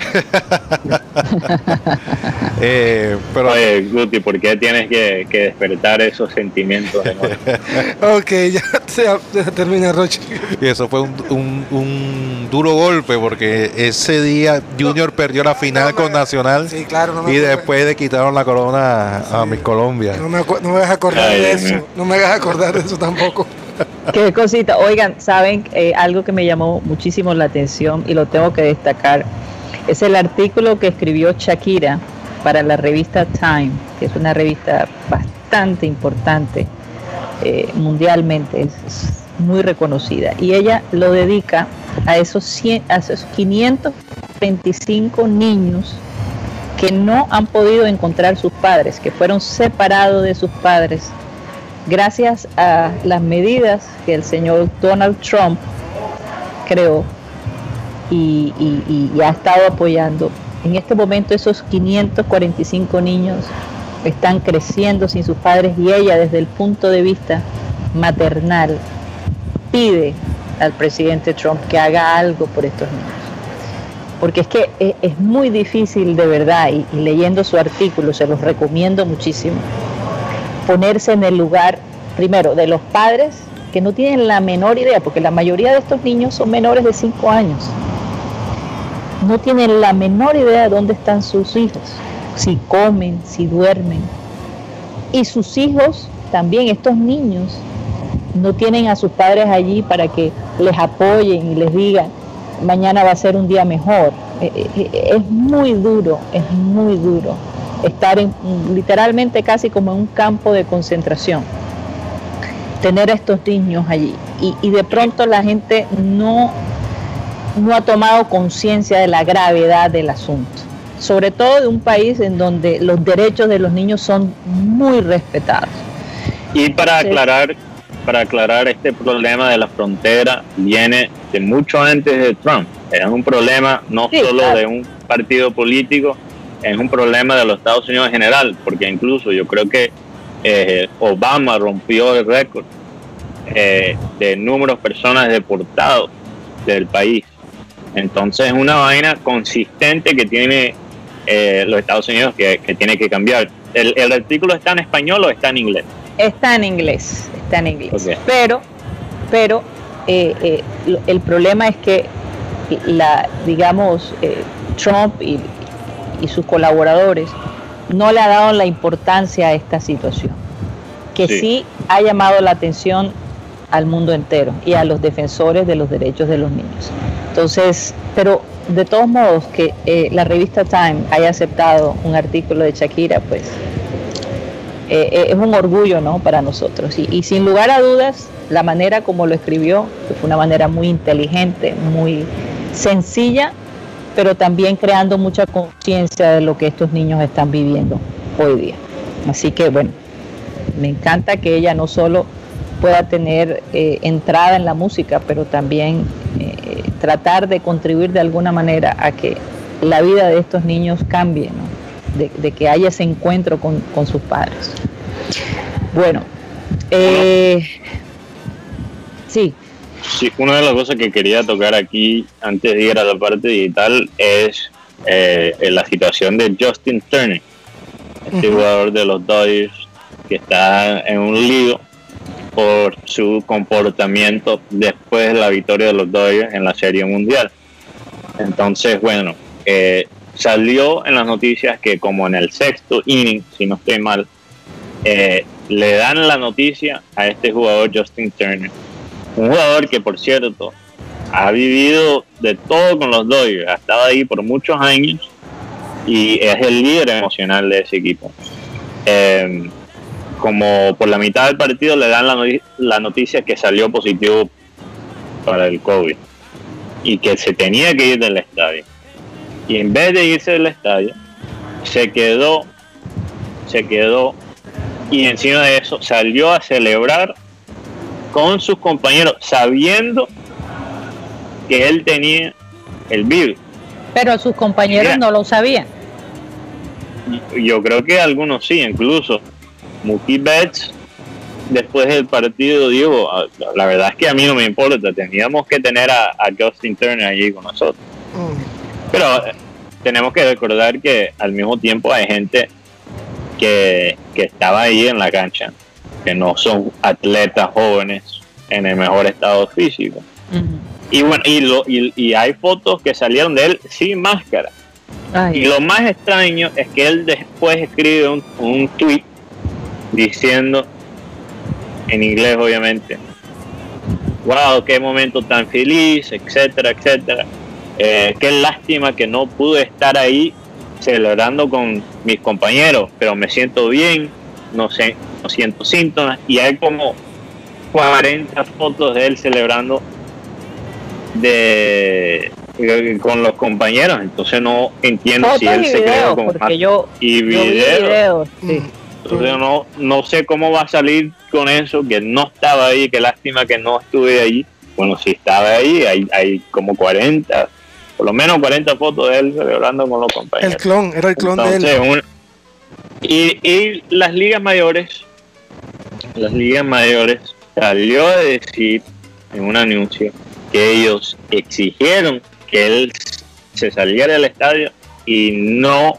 eh, pero, Oye, Guti, ¿por qué tienes que, despertar esos sentimientos? ok, ya se, termina Roche. Y eso fue un, duro golpe porque ese día Junior perdió la final con Nacional sí, claro, y después le quitaron la corona a, mi Colombia. No me, no me acordar de eso, no me hagas acordar de eso tampoco. Qué cosita. Oigan, saben eh, algo que me llamó muchísimo la atención y lo tengo que destacar es el artículo que escribió Shakira para la revista Time, que es una revista bastante importante eh, mundialmente, es, muy reconocida. Y ella lo dedica a esos, 100, a esos 525 niños que no han podido encontrar sus padres, que fueron separados de sus padres gracias a las medidas que el señor Donald Trump creó y, ha estado apoyando. En este momento esos 545 niños están creciendo sin sus padres y ella desde el punto de vista maternal pide al presidente Trump que haga algo por estos niños. Porque es que es, muy difícil de verdad, y, y leyendo su artículo, se los recomiendo muchísimo, ponerse en el lugar, primero, de los padres que no tienen la menor idea, porque la mayoría de estos niños son menores de 5 años no tienen la menor idea de dónde están sus hijos, si comen, si duermen. Y sus hijos, también estos niños, no tienen a sus padres allí para que les apoyen y les digan, mañana va a ser un día mejor. Eh, eh, es muy duro, es muy duro estar en, literalmente casi como en un campo de concentración, tener a estos niños allí. Y, de pronto la gente no, no ha tomado conciencia de la gravedad del asunto, sobre todo de un país en donde los derechos de los niños son muy respetados. Y para aclarar, para aclarar este problema de la frontera viene de mucho antes de Trump. Es un problema no solo de un partido político, es un problema de los Estados Unidos en general, porque incluso yo creo que eh, Obama rompió el récord eh, de número de personas deportados del país. Entonces es una vaina consistente que tiene eh, los Estados Unidos que, tiene que cambiar. El, ¿El, artículo está en español o está en inglés? Está en inglés, está en inglés. Pero, pero el problema es que la, digamos, Trump y, y sus colaboradores no le ha dado la importancia a esta situación, que sí. ha llamado la atención al mundo entero y a los defensores de los derechos de los niños. Entonces, pero de todos modos que eh, la revista Time haya aceptado un artículo de Shakira, pues eh, eh, es un orgullo ¿no? para nosotros. Y, y, sin lugar a dudas, la manera como lo escribió, que fue una manera muy inteligente, muy sencilla, pero también creando mucha conciencia de lo que estos niños están viviendo hoy día. Así que bueno, me encanta que ella no solo pueda tener eh, entrada en la música, pero también eh, tratar de contribuir de alguna manera a que la vida de estos niños cambie, de, que haya ese encuentro con, sus padres. Bueno, eh, sí. Sí, una de las cosas que quería tocar aquí antes de ir a la parte digital es eh, la situación de Justin Turner, este jugador de los Dodgers que está en un lío por su comportamiento después de la victoria de los Dodgers en la Serie Mundial. Entonces, bueno, eh, salió en las noticias que como en el sexto inning, si no estoy mal, eh, le dan la noticia a este jugador Justin Turner un jugador que, por cierto, ha vivido de todo con los Dodgers, ha estado ahí por muchos años y es el líder emocional de ese equipo. Em, como por la mitad del partido le dan la, noticia que salió positivo para el COVID y que se tenía que ir del estadio. Y en vez de irse del estadio, se quedó, se quedó y encima de eso salió a celebrar con sus compañeros, sabiendo que él tenía el virus. Pero sus compañeros no lo sabían. Yo creo que algunos sí, incluso Mookie Betts, después del partido, digo, la verdad es que a mí no me importa, teníamos que tener a, Justin Turner allí con nosotros. Mm. Pero eh, tenemos que recordar que al mismo tiempo hay gente que, que estaba ahí en la cancha que no son atletas jóvenes en el mejor estado físico. Y bueno, y, lo, y, hay fotos que salieron de él sin máscara. Y lo más extraño es que él después escribe un, un tweet diciendo, en inglés obviamente, wow, qué momento tan feliz, etcétera, etcétera. Eh, qué lástima que no pude estar ahí celebrando con mis compañeros, pero me siento bien, no sé, no siento síntomas y hay como 40 fotos de él celebrando de con los compañeros, entonces no entiendo si él se quedó con más yo, y videos. Entonces no, no sé cómo va a salir con eso, que no estaba ahí, qué lástima que no estuve ahí. Bueno, si estaba ahí, hay, hay como 40, por lo menos 40 fotos de él celebrando con los compañeros. El clon, era el clon de él. Y las ligas mayores las ligas mayores salió a decir en un anuncio que ellos exigieron que él se saliera del estadio y no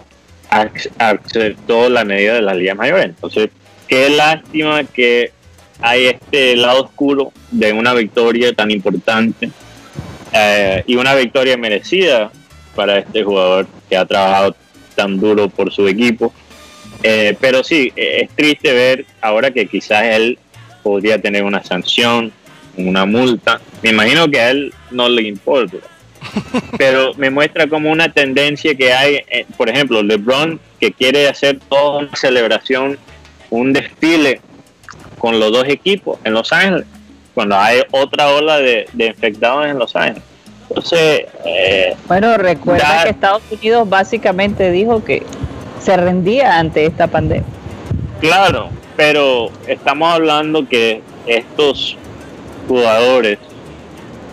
aceptó la medida de las ligas mayores. Entonces, qué lástima que hay este lado oscuro de una victoria tan importante eh, y una victoria merecida para este jugador que ha trabajado tan duro por su equipo eh, pero sí, eh, es triste ver ahora que quizás él podría tener una sanción, una multa. Me imagino que a él no le importa. pero me muestra como una tendencia que hay, eh, por ejemplo, LeBron que quiere hacer toda una celebración, un desfile con los dos equipos en Los Ángeles, cuando hay otra ola de, infectados en Los Ángeles. Entonces, eh, bueno, recuerda que Estados Unidos básicamente dijo que se rendía ante esta pandemia. Claro, pero estamos hablando que estos jugadores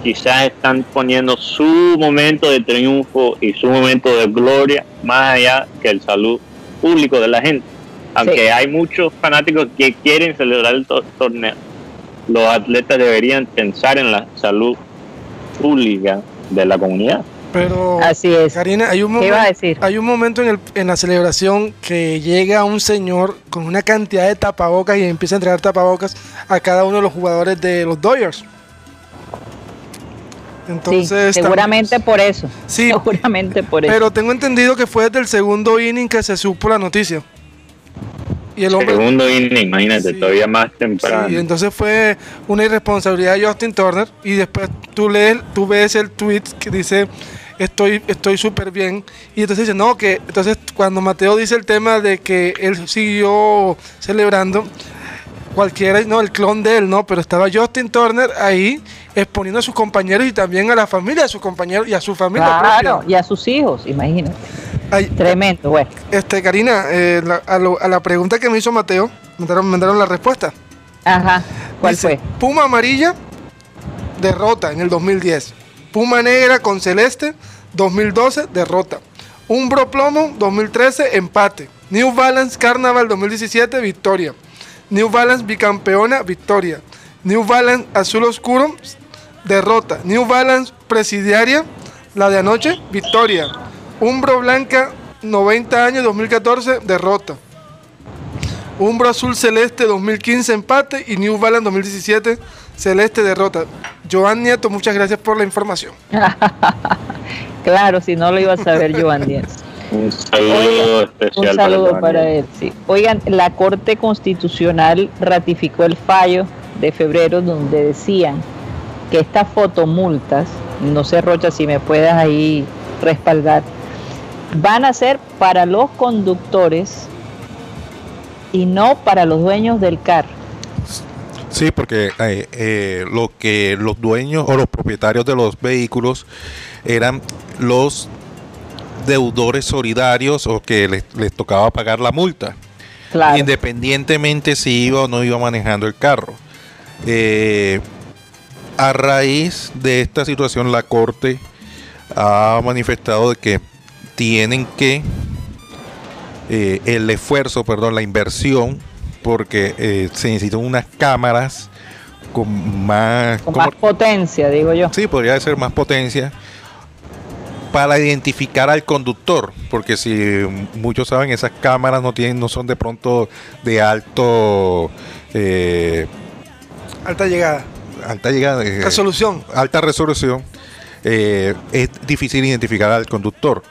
quizás están poniendo su momento de triunfo y su momento de gloria más allá que el salud público de la gente. Aunque hay muchos fanáticos que quieren celebrar el torneo, los atletas deberían pensar en la salud pública de la comunidad. Pero, Así es. Karina, hay un, momento, hay un momento en, el, en la celebración que llega un señor con una cantidad de tapabocas y empieza a entregar tapabocas a cada uno de los jugadores de los Dodgers. Entonces, seguramente por eso. Sí, seguramente por eso. Pero tengo entendido que fue desde el segundo inning que se supo la noticia. Y el hombre, segundo inning, imagínate, todavía más temprano. Y entonces fue una irresponsabilidad de Justin Turner. Y después tú lees, tú ves el tweet que dice estoy estoy súper bien y entonces dice no que entonces cuando Mateo dice el tema de que él siguió celebrando cualquiera, no, el clon de él, no, pero estaba Justin Turner ahí exponiendo a sus compañeros y también a la familia de sus compañeros y a su familia. Claro, y a sus hijos, imagínate. Tremendo, güey. Este, Karina, eh, a, la pregunta que me hizo Mateo, me mandaron, la respuesta. Ajá, ¿cuál fue? Puma amarilla, derrota en el 2010. Puma negra con celeste, 2012, derrota. Umbro plomo, 2013, empate. New Balance Carnaval 2017, victoria. New Balance bicampeona, victoria. New Balance azul oscuro, derrota. New Balance presidiaria, la de anoche, victoria. Umbro blanca, 90 años, 2014, derrota. Umbro azul celeste, 2015, empate. Y New Balance 2017, celeste, derrota. Joan Nieto, muchas gracias por la información. claro, si no lo iba a saber Joan Nieto. Un saludo especial. Un saludo para, él, sí. Oigan, la Corte Constitucional ratificó el fallo de febrero donde decían que estas fotomultas, no sé Rocha si me puedas ahí respaldar, van a ser para los conductores y no para los dueños del carro. Sí, porque eh, eh, lo que los dueños o los propietarios de los vehículos eran los deudores solidarios o que les, tocaba pagar la multa. Independientemente si iba o no iba manejando el carro. Eh, a raíz de esta situación, la Corte ha manifestado de que tienen que eh, el esfuerzo, perdón, la inversión, porque eh, se necesitan unas cámaras con más, con más potencia, digo yo. Sí, podría ser más potencia para identificar al conductor, porque si muchos saben, esas cámaras no tienen, no son de pronto de alto eh, alta llegada, alta llegada, eh, resolución, alta resolución. Eh, es difícil identificar al conductor.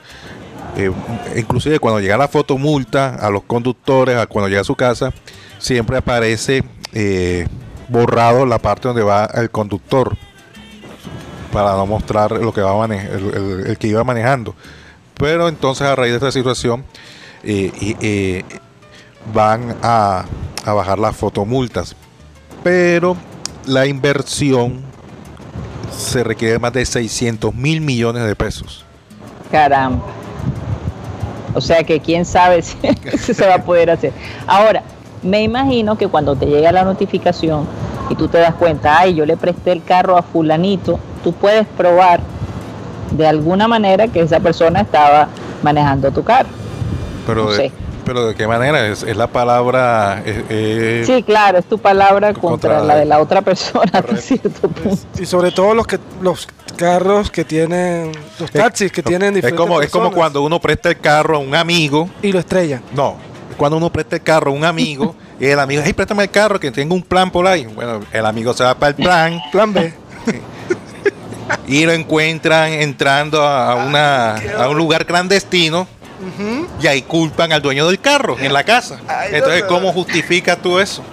inclusive cuando llega la fotomulta a los conductores, a cuando llega a su casa, siempre aparece borrado la parte donde va el conductor para no mostrar lo que va el, que iba manejando. Pero entonces a raíz de esta situación eh, eh, van a, bajar las fotomultas. Pero la inversión se requiere más de 600 mil millones de pesos. Caramba. O sea que quién sabe si se va a poder hacer. Ahora, me imagino que cuando te llega la notificación y tú te das cuenta, ay, yo le presté el carro a fulanito, tú puedes probar de alguna manera que esa persona estaba manejando tu carro. Pero, de, pero de qué manera es, la palabra. sí, claro, es tu palabra contra, la de la otra persona cierto punto. Y sobre todo los que los carros que tienen los taxis que tienen diferentes es como es como cuando uno presta el carro a un amigo y lo estrella. No, cuando uno presta el carro a un amigo y el amigo, hey, préstame el carro que tengo un plan por ahí. Bueno, el amigo se va para el plan. plan B. y lo encuentran entrando a, una, a un lugar clandestino. Y ahí culpan al dueño del carro en la casa. Entonces, ¿cómo justificas tú eso?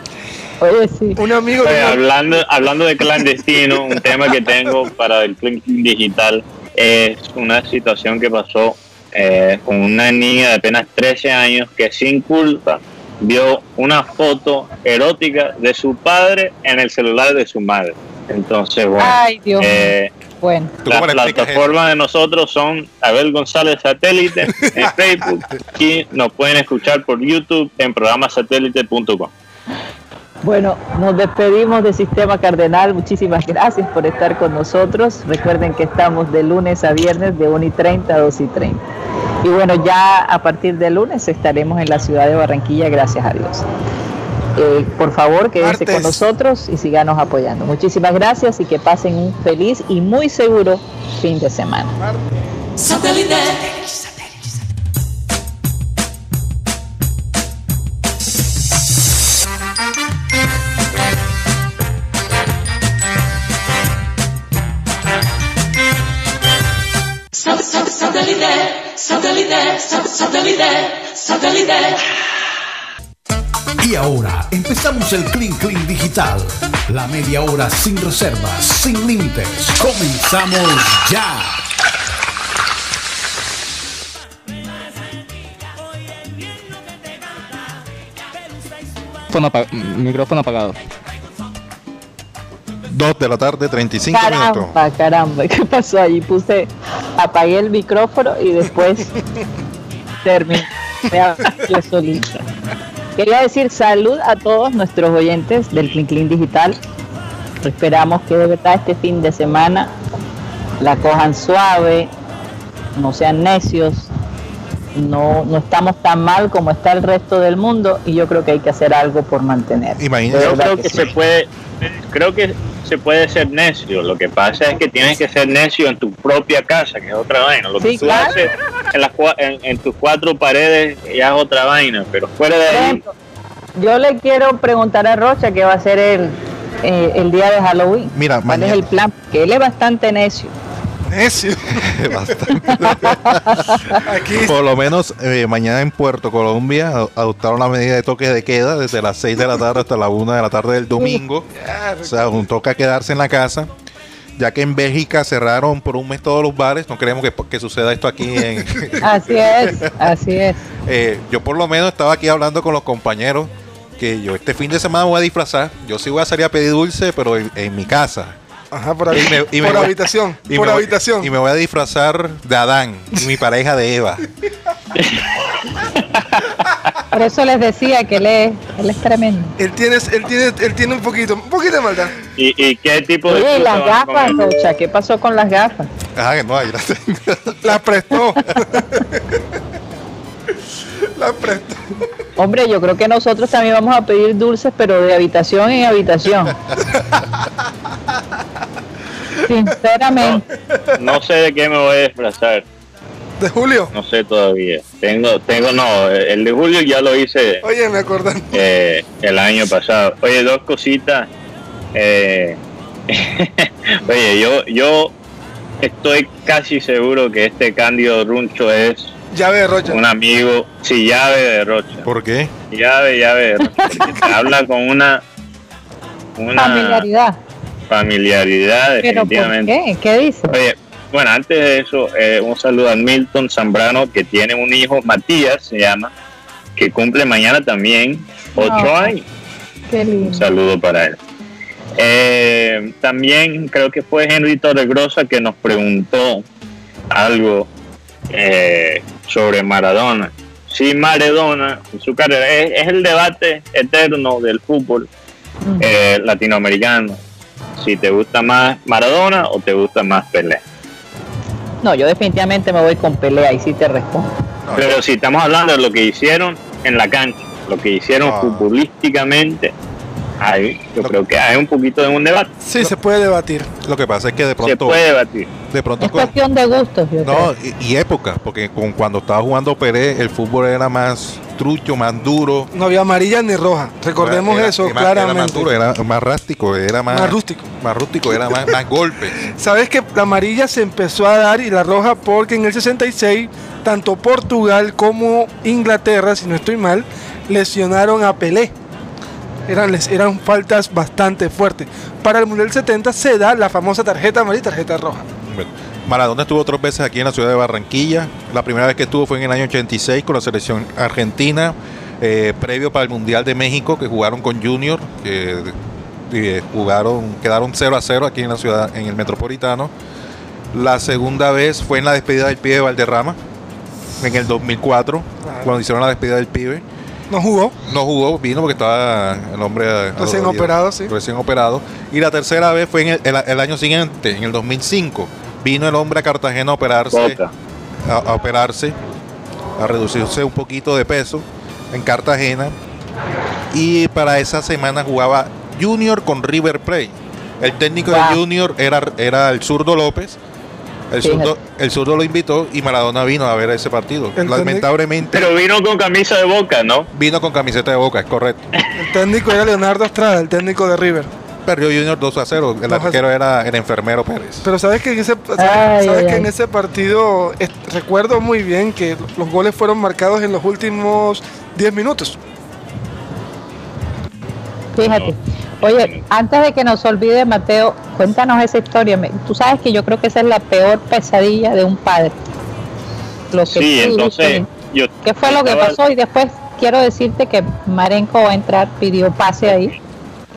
Oye, sí. Un amigo. hablando, hablando de clandestino, un tema que tengo para el Clinton Digital. es una situación que pasó eh, con una niña de apenas 13 años que sin culpa vio una foto erótica de su padre en el celular de su madre. Entonces, bueno, Ay, Dios eh, Bueno, ¿Tú las cómo le explicas plataformas de nosotros son Abel González Satélite en Facebook y nos pueden escuchar por YouTube en programasatélite.com. Bueno, nos despedimos de Sistema Cardenal. Muchísimas gracias por estar con nosotros. Recuerden que estamos de lunes a viernes de 1 y 30 a 2 y 30. Y bueno, ya a partir de lunes estaremos en la ciudad de Barranquilla, gracias a Dios. Eh, por favor, quédense Martes. con nosotros y síganos apoyando. Muchísimas gracias y que pasen un feliz y muy seguro fin de semana. Sat- Satellite, satellite, sat- satellite, satellite. Y ahora empezamos el Clean Clean Digital. La media hora sin reservas, sin límites. Comenzamos ya. Micrófono apa- micrófono apagado. 2 de la tarde, 35 minutos. Caramba, caramba, ¿qué pasó ahí? Puse, apagué el micrófono y después terminé solita. Quería decir salud a todos nuestros oyentes del Clean Clean Digital. Esperamos que de verdad este fin de semana la cojan suave, no sean necios, no, no estamos tan mal como está el resto del mundo y yo creo que hay que hacer algo por mantener. Imagínate. Yo creo que que sí. se puede, creo que se puede ser necio. Lo que pasa es que tienes que ser necio en tu propia casa, que es otra vaina. Lo que Sí, tú claro. haces en, las, cua- en, en tus cuatro paredes ya es otra vaina, pero fuera de ahí, yo le quiero preguntar a Rocha qué va a ser el, eh, el día de Halloween. Mira, ¿Cuál mañana- es el plan? Que él es bastante necio. Necio. Bastante. Aquí Por lo menos eh, mañana en Puerto Colombia ad- adoptaron la medida de toque de queda desde las 6 de la tarde hasta la 1 de la tarde del domingo. O sea, un toca quedarse en la casa. Ya que en Bélgica cerraron por un mes todos los bares, no queremos que, que suceda esto aquí en... Así es, así es. Eh, yo por lo menos estaba aquí hablando con los compañeros que yo este fin de semana voy a disfrazar. Yo sí voy a salir a pedir dulce, pero en, en mi casa. Ajá, por, habi- Y me- y me por voy- habitación. Y por me voy- habitación. y me voy a disfrazar de Adán y mi pareja de Eva. Por eso les decía que él es, él es tremendo. Él tiene, él tiene, él tiene un poquito, un poquito de maldad. ¿y, y qué tipo de Oye, ¿y fruta las gafas? Rocha, ¿qué pasó con las gafas? Ajá, que no, ahí las tengo. La prestó. La prestó. Hombre, yo creo que nosotros también vamos a pedir dulces, pero de habitación en habitación. Sinceramente. No sé de qué me voy a disfrazar, De Julio. no sé todavía. Tengo, tengo, no, el de julio ya lo hice Oye, me acordé. eh, el año pasado. Oye, dos cositas. Eh, oye, yo, yo estoy casi seguro que este Cándido Runcho es Llave de Rocha. un amigo, sí, llave de Rocha. ¿Por qué? Llave, llave de Rocha. Habla con una, una Familiaridad. Familiaridad, ¿Pero por definitivamente. qué? ¿Qué dice? Oye, bueno, antes de eso, eh, un saludo a Milton Zambrano, que tiene un hijo, Matías se llama, que cumple mañana también ocho años. Qué Un saludo para él. Eh, también creo que fue Henry Torregrosa que nos preguntó algo eh, sobre Maradona. Sí, Maradona, en su carrera, es, es el debate eterno del fútbol eh, latinoamericano. Si te gusta más Maradona o te gusta más Pelé. No, yo definitivamente me voy con pelea y sí te respondo. Pero si estamos hablando de lo que hicieron en la cancha, lo que hicieron futbolísticamente, ahí yo Lo- creo que hay un poquito de un debate. Sí, se puede debatir. Lo que pasa es que de Se pronto, puede debatir. de pronto Es con- cuestión de gustos, yo no, creo. y, y época, porque con, cuando estaba jugando Pelé, el fútbol era más trucho, más duro. No había amarilla ni roja. Recordemos Era- eso era más- Era más claramente. duro, era más rástico, era más, Más rústico. Más rústico, era más, más golpes. Sabes que la amarilla se empezó a dar y la roja porque en el 66 tanto Portugal como Inglaterra, si no estoy mal, lesionaron a Pelé. Eran, eran faltas bastante fuertes. Para el Mundial 70 se da la famosa tarjeta amarilla y tarjeta roja. Bueno, Maradona estuvo tres veces aquí en la ciudad de Barranquilla. La primera vez que estuvo fue en el año 86 con la selección argentina, eh, previo para el Mundial de México, que jugaron con Junior, que eh, jugaron, quedaron 0 a 0 aquí en la ciudad, en el Metropolitano. La segunda vez fue en la despedida del pibe de Valderrama, en el 2004, cuando hicieron la despedida del pibe. No jugó. No jugó, vino porque estaba el hombre Recién adolorido, operado, sí. Recién operado. Y la tercera vez fue en el, el- el año siguiente, en el 2005. Vino el hombre a Cartagena a operarse, a, a operarse, a reducirse un poquito de peso en Cartagena. Y para esa semana jugaba Junior con River Plate. El técnico Wow. de Junior era, era el zurdo López. El zurdo, el zurdo lo invitó y Maradona vino a ver ese partido. El técnico- Lamentablemente Pero vino con camisa de boca, ¿no? vino con camiseta de boca, es correcto. El técnico era Leonardo Estrada, el técnico de River. Perdió Junior 2 a 0. El 2 a arquero era el enfermero Pérez. Pero sabes que en ese, sabes, Ay, sabes ay, que ay. en ese partido es- recuerdo muy bien que los goles fueron marcados en los últimos 10 minutos. Fíjate. Oye, antes de que nos olvide, Mateo, cuéntanos esa historia. Tú sabes que yo creo que esa es la peor pesadilla de un padre. Lo que Sí, tú entonces yo ¿Qué fue lo que pasó? Y después quiero decirte que Marenco va a entrar, pidió pase ahí.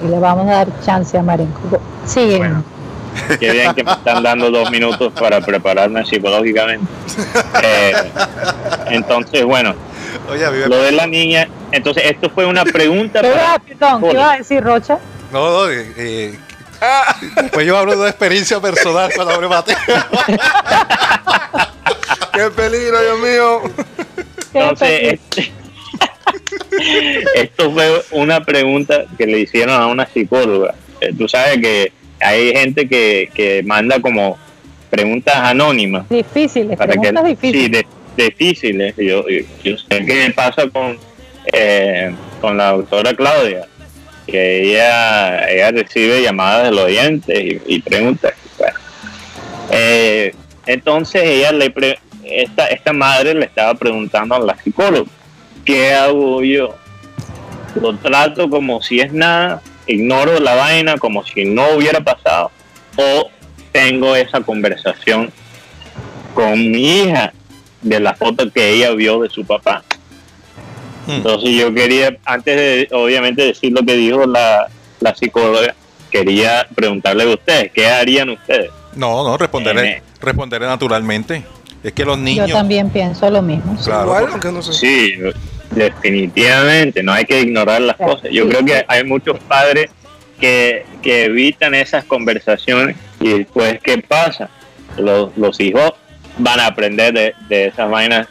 Y le vamos a dar chance a Marenco. Sigue. Bueno. Qué bien que me están dando dos minutos para prepararme psicológicamente. Eh, entonces, bueno, Oye, lo de la niña, entonces esto fue una pregunta ¿Qué para- iba- perdón, ¿qué iba a decir Rocha? No, no, eh, eh, pues yo hablo de una experiencia personal cuando hablé Mateo. ¡Qué peligro, Dios mío! ¿Qué Entonces, este- esto fue una pregunta que le hicieron a una psicóloga. Eh, Tú sabes que hay gente que, que manda como preguntas anónimas difíciles, para que preguntas difíciles. sí, de- difíciles. Yo, yo, yo sé qué pasa con eh, con la doctora Claudia, que ella ella recibe llamadas de los oyentes y, y preguntas. Eh, entonces ella le pre- esta esta madre le estaba preguntando a la psicóloga, ¿qué hago yo? Lo trato como si es nada, ignoro la vaina como si no hubiera pasado o tengo esa conversación con mi hija de la foto que ella vio de su papá. Hmm. Entonces yo quería, antes de obviamente decir lo que dijo la, la psicóloga, quería preguntarle a ustedes, ¿qué harían ustedes? No, no, responderé, responderé naturalmente. Es que los Yo niños. también pienso lo mismo. sí. Claro, Igual, porque- aunque no sé. Sí, definitivamente, no hay que ignorar las cosas. Yo Sí, creo que hay muchos padres que, que evitan esas conversaciones y después, ¿qué pasa? Los, los hijos van a aprender de, de esas vainas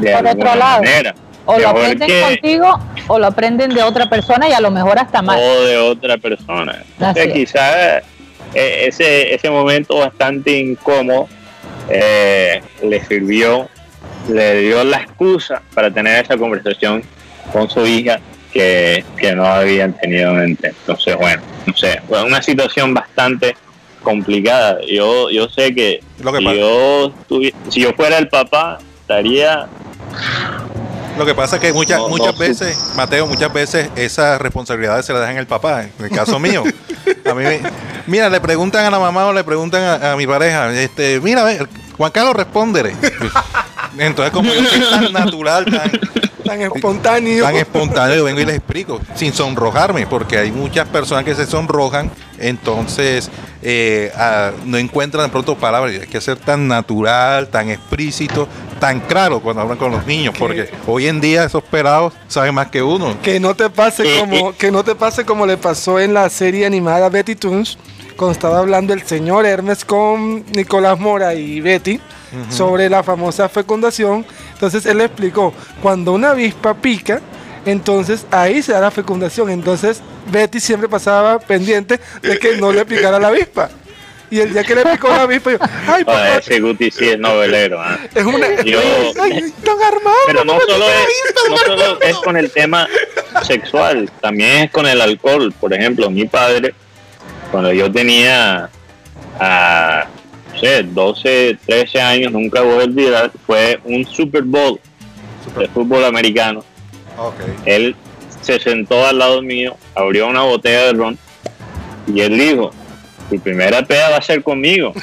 de Por otro alguna lado, manera. O lo aprenden que- contigo o lo aprenden de otra persona y a lo mejor hasta mal. o de otra persona. Entonces, es. quizás eh, ese, ese momento bastante incómodo eh, le sirvió, le dio la excusa para tener esa conversación con su hija que, que no habían tenido antes. Entonces, bueno, no sé, fue una situación bastante complicada. Yo, yo sé que, Lo que si, yo si yo fuera el papá, estaría Lo que pasa es que muchas, No, muchas veces, Mateo, muchas veces esas responsabilidades se las dejan el papá. En el caso mío, a mí me- mira, le preguntan a la mamá o le preguntan a, a mi pareja, este, mira, ve, Juan Carlos, respóndele. Entonces, como yo soy tan natural, tan, Tan espontáneo. tan espontáneo, yo vengo y les explico, sin sonrojarme, porque hay muchas personas que se sonrojan, entonces eh, no encuentran de pronto palabras. Hay que ser tan natural, tan explícito, tan claro cuando hablan con los niños, porque hoy en día esos pelados saben más que uno. Que no te pase como que no te pase como le pasó en la serie animada Betty Toons cuando estaba hablando el señor Hermes con Nicolás Mora y Betty sobre la famosa fecundación. Entonces él le explicó, cuando una avispa pica, entonces ahí se da la fecundación. Entonces Betty siempre pasaba pendiente de que no le picara la avispa. Y el día que le picó la avispa, yo, ay, papá, ese Guti sí es novelero. ¿ah? es una... Yo- ay, don Armando, Pero no solo, es, avispa, no solo Armando". es con el tema sexual, también es con el alcohol. Por ejemplo, mi padre, cuando yo tenía, ah, no sé, 12, 13 años, nunca voy a olvidar, fue un Super Bowl de fútbol americano. Él se sentó al lado mío, abrió una botella de ron y él dijo, tu primera peda va a ser conmigo.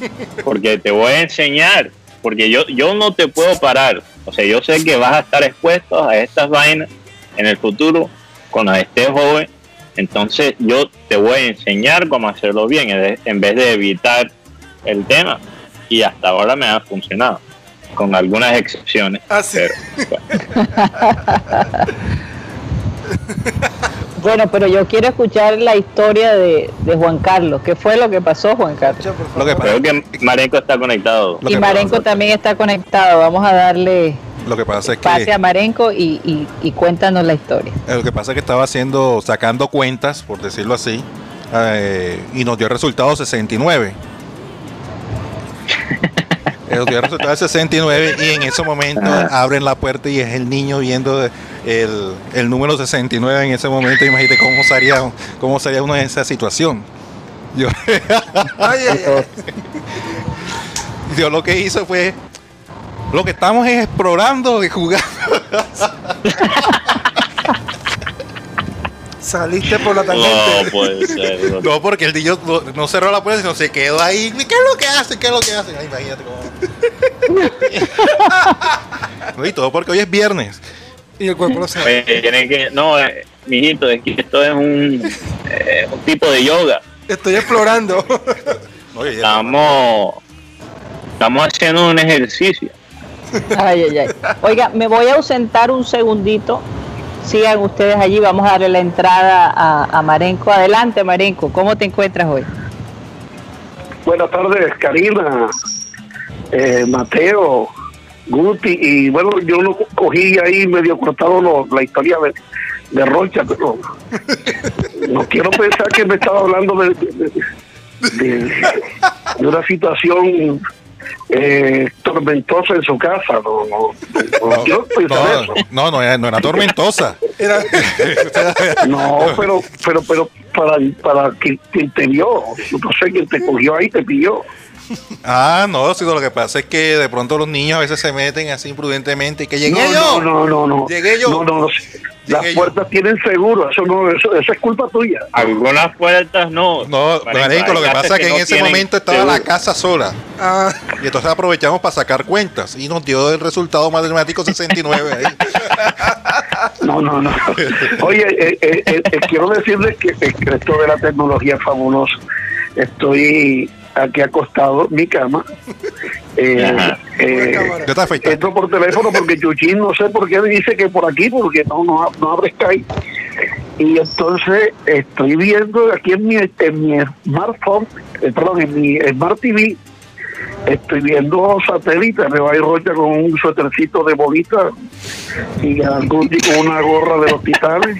porque te voy a enseñar, porque yo, yo no te puedo parar. O sea, yo sé que vas a estar expuesto a estas vainas en el futuro cuando estés joven. Entonces yo te voy a enseñar cómo hacerlo bien en vez de evitar el tema. Y hasta ahora me ha funcionado, con algunas excepciones. Ah, sí. pero, bueno. Bueno, pero yo quiero escuchar la historia de, de Juan Carlos. ¿Qué fue lo que pasó, Juan Carlos? Lo que. Creo que Marenco está conectado. Y Marenco también está conectado. Vamos a darle lo que pasa es pase que a Marenco y, y- y cuéntanos la historia. eh, lo que pasa es que estaba haciendo sacando cuentas, por decirlo así, eh, y nos dio el resultado 69. Eh, Nos dio el resultado de 69 y en ese momento abren la puerta y es el niño viendo el, el número 69 en ese momento. Imagínate cómo sería, cómo sería uno en esa situación. Yo, Ay, ay, ay. yo lo que hizo fue, lo que estamos es explorando y jugando. Saliste por la No tangente. puede ser. no. No, porque el niño no, no cerró la puerta, sino se quedó ahí. ¿Qué es lo que hace? ¿Qué es lo que hace? Ay, imagínate cómo. no, y todo porque hoy es viernes. Y el cuerpo lo sabe. Tienen que, no, eh, mijito, es que esto es un, eh, un tipo de yoga. Estoy explorando. Oye, Estamos, estamos haciendo un ejercicio. Ay, ay, ay. Oiga, me voy a ausentar un segundito. Sigan ustedes allí, vamos a darle la entrada a, Marenco. Adelante, Marenco, ¿cómo te encuentras hoy? Buenas tardes, Karina, eh, Mateo, Guti, y bueno, yo lo cogí ahí medio cortado la historia de, Rocha, pero no quiero pensar que me estaba hablando de una situación eh, tormentosa en su casa. No, no, no, eso. no, no, no, era, no era tormentosa. Era, No, pero, pero, pero para, para quien, quien te vio, no sé quién te cogió ahí, te pilló. Ah, no, sino lo que pasa es que de pronto los niños a veces se meten así imprudentemente y que llegué no, yo. No, no, no, no. Llegué yo. No, no, no. Las Llegué yo. puertas tienen seguro, eso no, eso, eso es culpa tuya. Algunas puertas no. No, Marenco, lo que pasa es que en ese momento estaba la casa sola. ah, Y entonces aprovechamos para sacar cuentas y nos dio el resultado matemático 69 ahí. No, no, no. Oye, eh, eh, eh, eh, quiero decirles que, que esto de la tecnología es fabuloso. Estoy aquí acostado mi cama. Eh, eh, entro por teléfono porque Chuchín no sé por qué me dice que por aquí, porque no, no, no abre Skype. Y entonces estoy viendo aquí en mi, en mi smartphone, eh, perdón, en mi Smart TV, estoy viendo satélites, me va a ir Rocha con un suétercito de bolita y algún tipo con una gorra de los titanes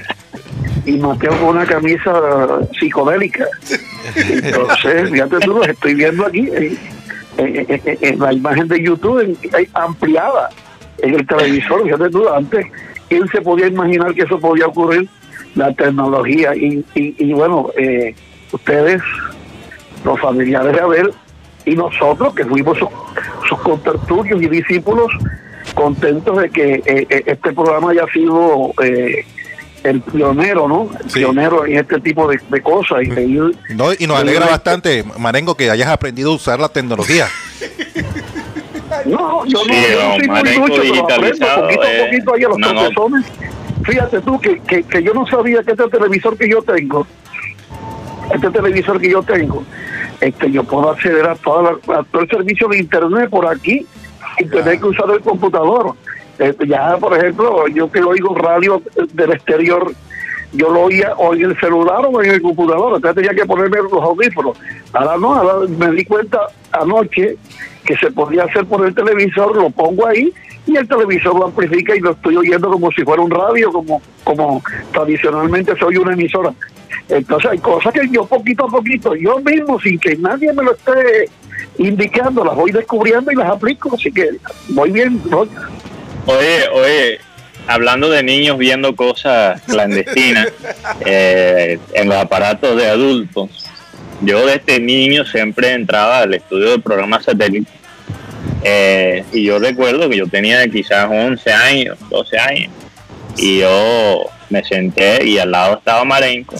y Mateo con una camisa psicodélica. Entonces, fíjate tú, los estoy viendo aquí en, la imagen de YouTube ampliada en el televisor. Fíjate tú, antes, ¿quién se podía imaginar que eso podía ocurrir? La tecnología. Y, y, y bueno, eh, ustedes, los familiares de Abel, y nosotros que fuimos sus, sus contertulios y discípulos, contentos de que eh, eh, este programa haya sido eh, el pionero, ¿no? El Sí. pionero en este tipo de, de cosas. Y, de ir- No, y nos alegra bastante, Marengo, que hayas aprendido a usar la tecnología. No, yo no, Sí, yo no soy muy mucho, pero aprendo poquito a eh, poquito ahí a los no, no. tropezones. Fíjate tú que, que, que yo no sabía que este televisor que yo tengo, este televisor que yo tengo, este yo puedo acceder a, toda la- a todo el servicio de internet por aquí sin tener que usar el computador. Este, ya, por ejemplo, yo que oigo radio del exterior, yo lo oía o en el celular o en el computador, entonces tenía que ponerme los audífonos. Ahora no, ahora me di cuenta anoche que se podía hacer por el televisor, lo pongo ahí y el televisor lo amplifica y lo estoy oyendo como si fuera un radio, como, como tradicionalmente se oye una emisora. Entonces hay cosas que yo poquito a poquito, yo mismo, sin que nadie me lo esté indicando, las voy descubriendo y las aplico, así que voy bien, ¿no? Oye, oye, hablando de niños viendo cosas clandestinas eh, en los aparatos de adultos, yo desde niño siempre entraba al estudio del programa satélite eh, y yo recuerdo que yo tenía quizás 11 años, 12 años y yo me senté y al lado estaba Marenco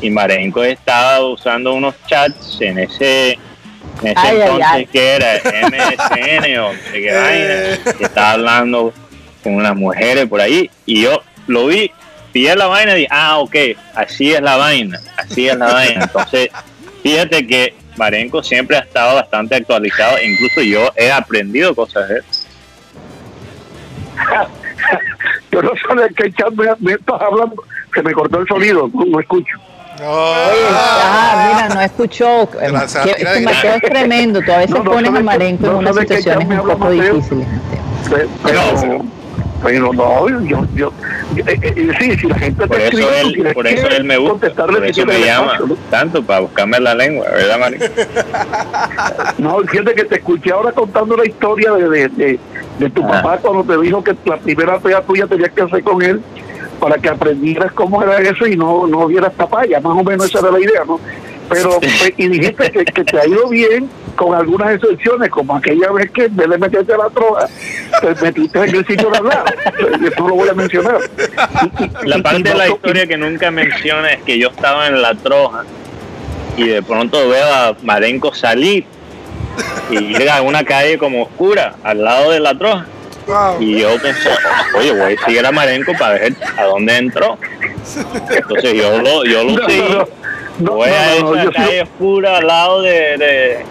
y Marenco estaba usando unos chats en ese En ese Ay, entonces ay. que era MSN o qué vaina, que estaba hablando con unas mujeres por ahí y yo lo vi, pillé la vaina y dije, ah, ok, así es la vaina, así es la vaina. Entonces, fíjate que Marenco siempre ha estado bastante actualizado, incluso yo he aprendido cosas de él. Yo no sé de qué chat me, me estás hablando. Se me cortó el sonido, no, no escucho. Oye, ah, mira, no escuchó. eh, Gracias, que- este Mateo es tremendo. Tú a veces No, no pones a Marenco en no unas situaciones un poco Mateo. difíciles. Pero, pero no, yo, yo, eh, eh, sí, si la gente Por te eso escribe, él, tienes por eso él me gusta, contestarle por si eso me llama espacio, ¿no? tanto para buscarme la lengua, ¿verdad, Marenco? No, fíjate que te escuché ahora contando la historia de, de, de, de tu Ah. papá cuando te dijo que la primera pega tuya tenías que hacer con él para que aprendieras cómo era eso y no, no vieras papaya, más o menos esa era la idea, ¿no? Pero, pues, y dijiste que, que te ha ido bien con algunas excepciones, como aquella vez que en vez de meterte a la troja, te metiste en el sitio de hablar. Eso lo voy a mencionar. Y- y- La parte de la no- historia que nunca menciona es que yo estaba en la troja y de pronto veo a Marenco salir y llega a una calle como oscura al lado de la troja Wow. y yo pensé, oye, voy a seguir a Marenco para ver a dónde entró. Entonces yo lo, yo lo No, seguí, no, no, no, voy a esa calle oscura al lado de, de,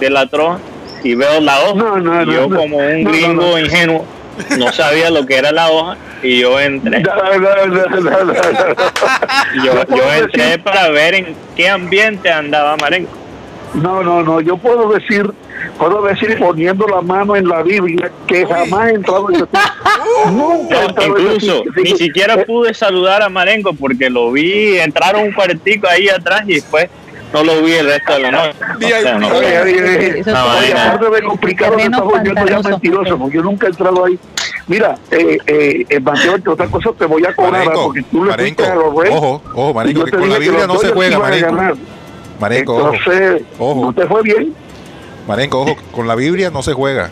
de la troja y veo la hoja No, no, y no, yo no. como un gringo no. ingenuo no sabía lo que era la hoja y yo entré. No, no, no, no, no, no. Yo, Yo entré decir- para ver en qué ambiente andaba Marenco. No, no, no, yo puedo decir, puedo decir poniendo la mano en la Biblia que jamás he entrado en ese sitio. Nunca he No, entrado en ese incluso sitio. Así ni siquiera eh, pude saludar a Marenco porque lo vi entrar un cuartico ahí atrás y después no lo vi el resto de la noche. Aparte de complicado, me volviendo ya mentiroso, porque yo nunca he entrado ahí. Mira, eh, eh, eh, Mateo, entre otras cosas te voy a cobrar. Marenco, porque tú le Marenco, fuiste a los Reyes. ojo, ojo, Marenco, yo que te con la Biblia no se juega, Marenco. Marenco, ojo, Entonces, Ojo. ¿no te fue bien? Marenco, ojo, con la Biblia no se juega.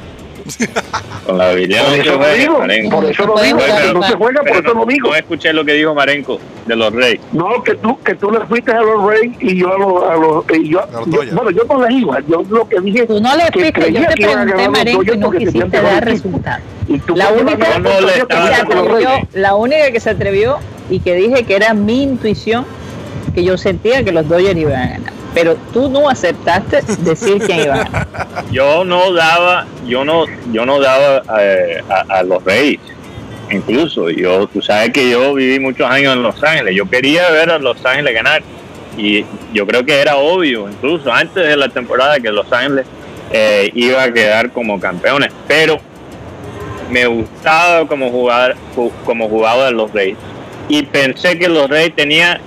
Con la Biblia no se juega, por eso lo digo, no se juega, por eso lo digo. no escuché lo que dijo Marenco de los Reyes. No, que tú, que tú le fuiste a los Reyes y yo a los... A los y yo, A los yo- Dodgers. bueno, yo no les iba, yo lo que dije... Tú no le que fuiste, yo te pregunté, Marenco, y no quisiste dar resultados. Y tú La fuiste única, no que se atrevió, la única que se atrevió y que dije que era mi intuición, que yo sentía que los Dodgers iban a ganar. Pero tú no aceptaste decir quién iba. Yo no daba, yo no, yo no daba eh, a, los Reyes. Incluso yo, tú sabes que yo viví muchos años en Los Ángeles. Yo quería ver a Los Ángeles ganar y yo creo que era obvio, incluso antes de la temporada, que Los Ángeles eh, iba a quedar como campeones. Pero me gustaba como jugar, ju- como jugaba los Reyes y pensé que los Reyes tenían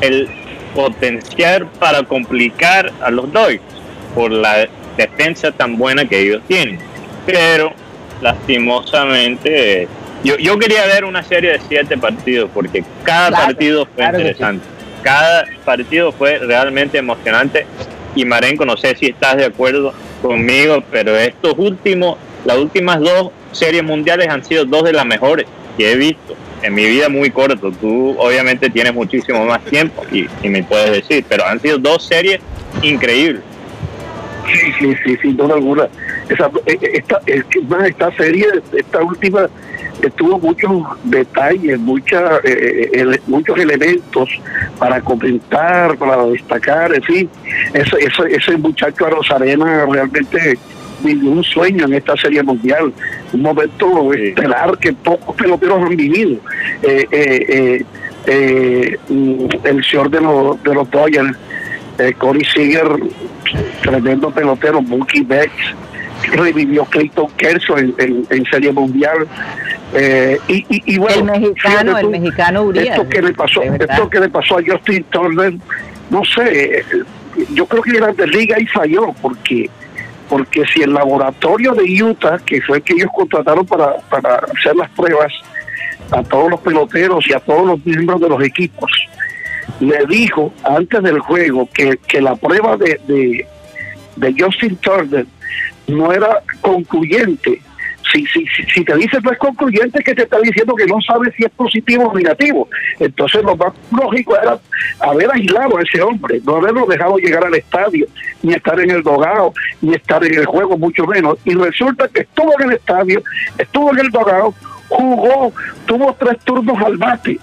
el potencial para complicar a los Dodgers por la defensa tan buena que ellos tienen. Pero lastimosamente, yo, yo quería ver una serie de siete partidos porque cada Claro, partido fue claro que sí. interesante. Cada partido fue realmente emocionante. Y Marenco, no sé si estás de acuerdo conmigo, pero estos últimos, las últimas dos series mundiales han sido dos de las mejores que he visto en mi vida muy corto. Tú obviamente tienes muchísimo más tiempo y, y me puedes decir, pero han sido dos series increíbles. Sí, sí, sí, sin duda alguna. Esa, eh, eh, esta, esta serie, esta última, tuvo muchos detalles, mucha, eh, ele- muchos elementos para comentar, para destacar, en fin. Ese, ese, ese muchacho Arozarena realmente vivió un sueño en esta serie mundial, un momento Sí. estelar que pocos peloteros han vivido. Eh, eh, eh, eh, mm, el señor de los, de los Dodgers, eh, Corey Seager, tremendo pelotero, Mookie Betts, revivió Clayton Kershaw en, en- en Serie Mundial. Eh, y, y, y bueno, el mexicano, el mexicano Urias. esto que le pasó, esto que le pasó a Justin Turner, no sé, eh, yo creo que Grandes Liga ahí falló porque porque si el laboratorio de Utah, que fue el que ellos contrataron para, para hacer las pruebas a todos los peloteros y a todos los miembros de los equipos, le dijo antes del juego que, que la prueba de, de, de Justin Turner no era concluyente si, si, si, te dice no es concluyente, que te está diciendo que no sabe si es positivo o negativo. Entonces lo más lógico era haber aislado a ese hombre, no haberlo dejado llegar al estadio, ni estar en el dogado, ni estar en el juego, mucho menos. Y resulta que estuvo en el estadio, estuvo en el dogado, jugó, tuvo tres turnos al bate